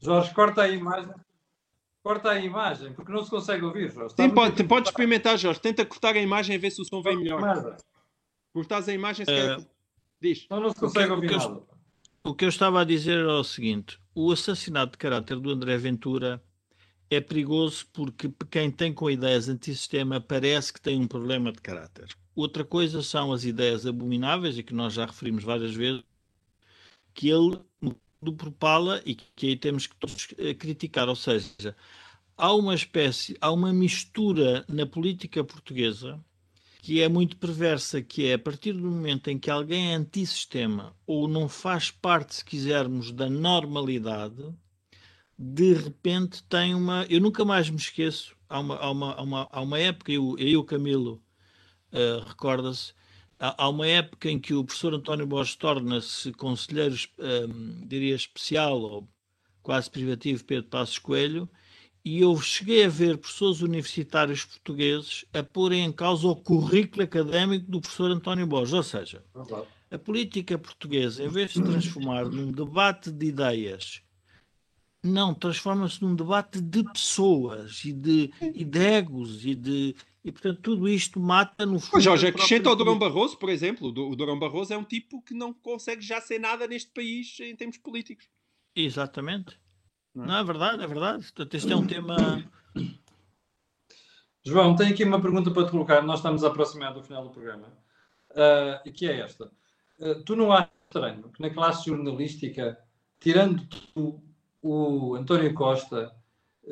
Jorge, corta a imagem. Corta a imagem, porque não se consegue ouvir, Jorge. Sim, pode, pode experimentar, Jorge. Tenta cortar a imagem e ver se o som vem melhor. Cortas a imagem, se uh, quer... Diz. Não, não se consegue o que, ouvir o nada. Eu, o que eu estava a dizer era o seguinte: o assassinato de caráter do André Ventura é perigoso porque quem tem com ideias antissistema parece que tem um problema de caráter. Outra coisa são as ideias abomináveis, e que nós já referimos várias vezes, que ele propala e que aí temos que todos eh, criticar. Ou seja, há uma espécie, há uma mistura na política portuguesa que é muito perversa, que é a partir do momento em que alguém é antissistema ou não faz parte, se quisermos, da normalidade, de repente tem uma. Eu nunca mais me esqueço, há uma, há uma, há uma, há uma época, eu e o Camilo uh, recorda-se, há, uma época em que o professor António Borges torna-se conselheiro, um, diria, especial ou quase privativo Pedro Passos Coelho, e eu cheguei a ver professores universitários portugueses a porem em causa o currículo académico do professor António Borges. Ou seja, a política portuguesa, em vez de se transformar num debate de ideias, não, transforma-se num debate de pessoas e de, e de egos e de, e, portanto, tudo isto mata no fundo. Mas, Jorge, acrescenta ao Durão Barroso, por exemplo. O Durão Barroso é um tipo que não consegue já ser nada neste país em termos políticos. Exatamente. Não é, não, é verdade, é verdade. Portanto, este é um tema. [coughs] João, tenho aqui uma pergunta para te colocar. Nós estamos a aproximar do final do programa. Uh, e que é esta. Uh, tu não achas estranho que na classe jornalística, tirando tu, o António Costa,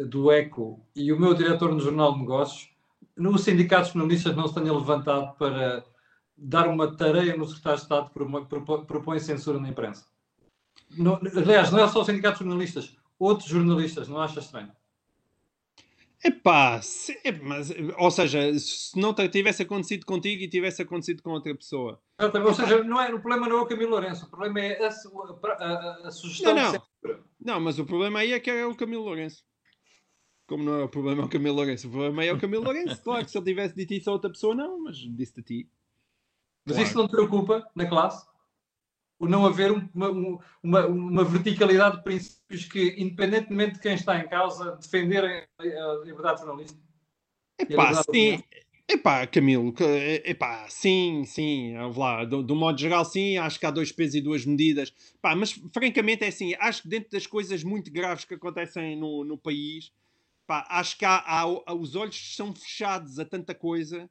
do ECO, e o meu diretor no Jornal de Negócios, nos sindicatos jornalistas não se tenha levantado para dar uma tarefa no secretário de Estado que propõe censura na imprensa. No, aliás, não é só os sindicatos jornalistas, outros jornalistas, não acha estranho? Epá, se, é, mas, ou seja, se não tivesse acontecido contigo e tivesse acontecido com outra pessoa. Ou seja, não é, o problema não é o Camilo Lourenço, o problema é a, a, a, a sugestão não, não. Não, mas o problema aí é que é o Camilo Lourenço. Como não é o problema é o Camilo Lourenço, o problema é o Camilo Lourenço. [laughs] Claro que se ele tivesse dito isso a outra pessoa, não, mas disse-te a ti. Mas claro. isso não te preocupa na classe? O não haver uma, uma, uma, verticalidade de princípios que, independentemente de quem está em causa, defenderem a liberdade jornalística? Epá, sim. Epá, Camilo, epá, sim, sim, lá, do, do, modo geral, sim, acho que há dois pesos e duas medidas, Epá, mas francamente é assim, acho que dentro das coisas muito graves que acontecem no, no país, Pá, acho que há, há, os olhos são fechados a tanta coisa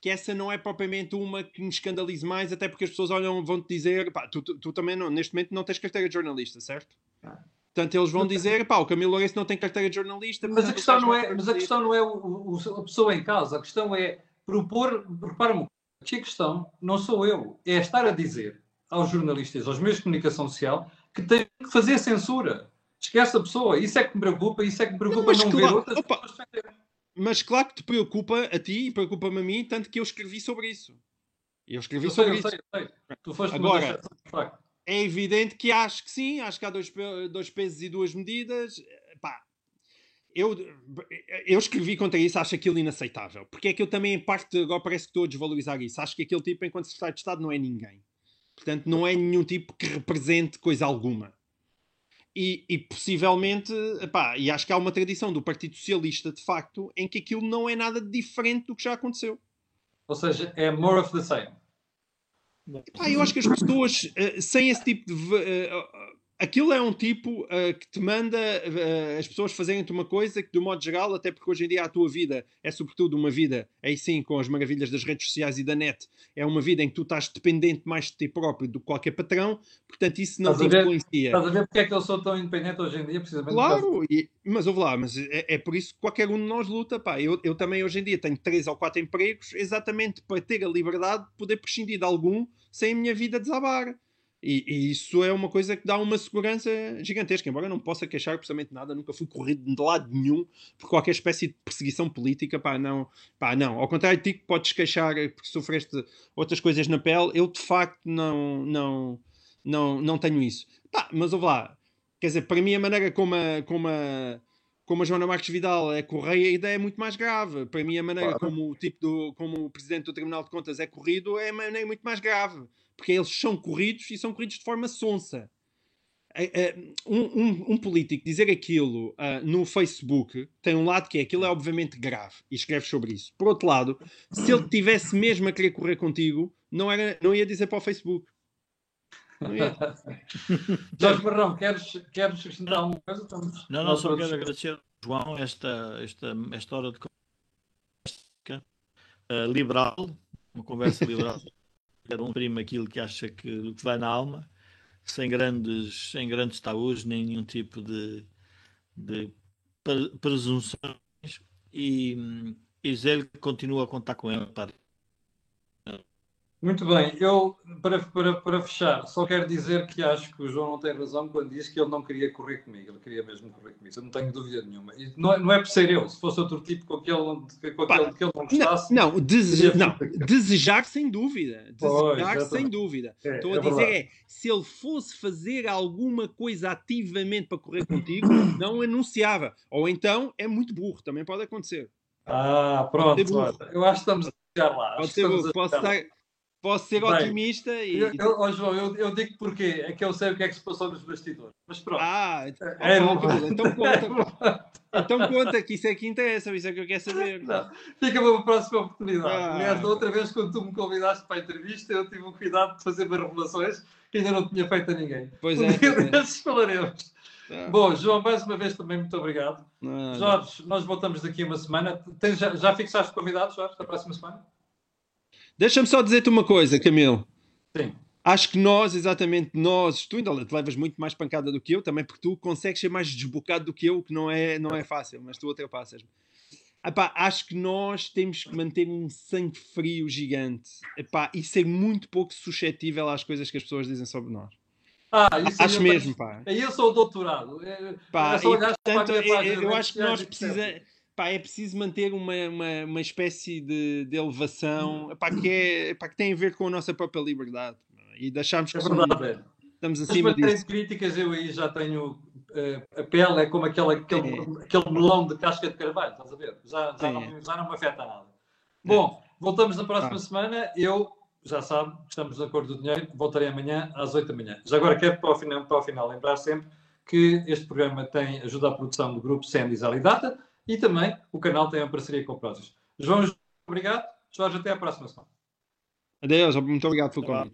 que essa não é propriamente uma que me escandalize mais, até porque as pessoas olham, vão-te dizer, pá, tu, tu, tu, também não, neste momento não tens carteira de jornalista, certo? Ah. Portanto, eles vão dizer, pá, o Camilo Lourenço não tem carteira de jornalista. Mas a questão não é, mas a questão não é o, o, a pessoa em causa, a questão é propor, repara-me, a questão não sou eu, é estar a dizer aos jornalistas, aos meios de comunicação social, que têm que fazer censura. Esquece a pessoa. Isso é que me preocupa. Isso é que me preocupa não, não claro, ver outras opa, pessoas Mas claro que te preocupa a ti e preocupa-me a mim, tanto que eu escrevi sobre isso. Eu escrevi eu sobre sei, isso. Sei, sei. Tu foste Agora, é evidente que acho que sim, acho que há dois, dois pesos e duas medidas. Pá, eu, eu escrevi contra isso, acho aquilo inaceitável. Porque é que eu também, em parte, agora parece que estou a desvalorizar isso. Acho que aquele tipo, enquanto secretário de Estado, não é ninguém. Portanto, não é nenhum tipo que represente coisa alguma. E, e, possivelmente, epá, e acho que há uma tradição do Partido Socialista, de facto, em que aquilo não é nada diferente do que já aconteceu. Ou seja, é more of the same. Epá, eu acho que as pessoas, uh, sem esse tipo de. Aquilo é um tipo uh, que te manda uh, as pessoas fazerem-te uma coisa que, de um modo geral, até porque hoje em dia a tua vida é sobretudo uma vida, aí sim, com as maravilhas das redes sociais e da net, é uma vida em que tu estás dependente mais de ti próprio do que qualquer patrão, portanto isso não estás te influencia. Estás a ver porque é que eu sou tão independente hoje em dia, precisamente? Claro, e, mas ouve lá, mas é, é, por isso que qualquer um de nós luta, pá. Eu, eu também hoje em dia tenho três ou quatro empregos exatamente para ter a liberdade de poder prescindir de algum sem a minha vida desabar. E, e, isso é uma coisa que dá uma segurança gigantesca. Embora eu não possa queixar absolutamente nada, nunca fui corrido de lado nenhum por qualquer espécie de perseguição política. Pá, não, pá, não. Ao contrário de ti, que podes queixar porque sofreste outras coisas na pele, eu de facto não, não, não, não tenho isso. Pá, mas ouve lá, quer dizer, para mim a maneira como a, como a, como a Joana Marques Vidal é correia, a ideia é muito mais grave. Para mim, a maneira claro. como o tipo do, como o presidente do Tribunal de Contas é corrido é maneira muito mais grave porque eles são corridos e são corridos de forma sonsa. Um, um, um político dizer aquilo uh, no Facebook tem um lado que é aquilo é obviamente grave e escreve sobre isso. Por outro lado, se ele tivesse mesmo a querer correr contigo, não, era, não ia dizer para o Facebook. Não ia. [laughs] Jorge Barrão, queres, queres acrescentar alguma coisa? Estamos não, não, só quero agradecer, João, esta, esta, esta hora de conversa uh, liberal, uma conversa liberal. [laughs] cada um prima aquilo que acha que, que vai na alma, sem grandes, sem grandes taús, nem nenhum tipo de, de presunções, e, e que continua a contar com ele para muito bem, eu para, para, para fechar, só quero dizer que acho que o João não tem razão quando diz que ele não queria correr comigo, ele queria mesmo correr comigo, eu não tenho dúvida nenhuma. E não, é, não é por ser eu, se fosse outro tipo com aquele, com aquele que ele não gostasse. Não, não, dese não desejar sem dúvida, desejar pois, sem dúvida. É, Estou a é dizer verdade. é, se ele fosse fazer alguma coisa ativamente para correr contigo, não anunciava. Ou então é muito burro, também pode acontecer. Ah, pronto, eu acho que estamos a chegar lá. Pode ser posso estar Posso ser Bem, otimista e. Eu, eu, oh, João, eu, eu digo porquê. É que eu sei o que é que se passou nos bastidores. Mas pronto. Ah, é, é, então [laughs] conta. então conta, que isso é que interessa, isso é que eu quero saber. Não, fica para uma próxima oportunidade. Ah. Aliás, da outra vez, quando tu me convidaste para a entrevista, eu tive o cuidado de fazer umas revelações que ainda não tinha feito a ninguém. Pois é. Um dia desses falaremos. Tá. Bom, João, mais uma vez também muito obrigado. Não, Jorge, não. nós voltamos daqui a uma semana. Tens, já, já fixaste convidados, Jorge, da próxima semana? Deixa-me só dizer-te uma coisa, Camilo. Sim. Acho que nós, exatamente nós, tu ainda te levas muito mais pancada do que eu, também porque tu consegues ser mais desbocado do que eu, que não é, não é fácil, mas tu ultrapassas-me. Epá, acho que nós temos que manter um sangue frio gigante epá, e ser muito pouco suscetível às coisas que as pessoas dizem sobre nós. Ah, isso acho mesmo, pá. Aí eu sou o doutorado. É, pá, é só e, portanto, eu, eu acho que nós precisamos pá, é preciso manter uma, uma, uma espécie de, de elevação pá, que, é, pá, que tem a ver com a nossa própria liberdade e deixarmos que é verdade, é. estamos acima Mas disso. críticas eu aí já tenho uh, a pele é como aquele, aquele, é. aquele melão de casca de carvalho, estás a ver? Já, já, não, já não me afeta nada. Bom, voltamos na próxima ah. semana. Eu, já sabe, estamos na cor do dinheiro. Voltarei amanhã às 8 da manhã. Já agora quero para o final, para o final lembrar sempre que este programa tem ajuda à produção do grupo Sendis Alidata e também o canal tem uma parceria com o Prozis. João, obrigado. Jorge, até à próxima semana. Adeus, muito obrigado pelo convite.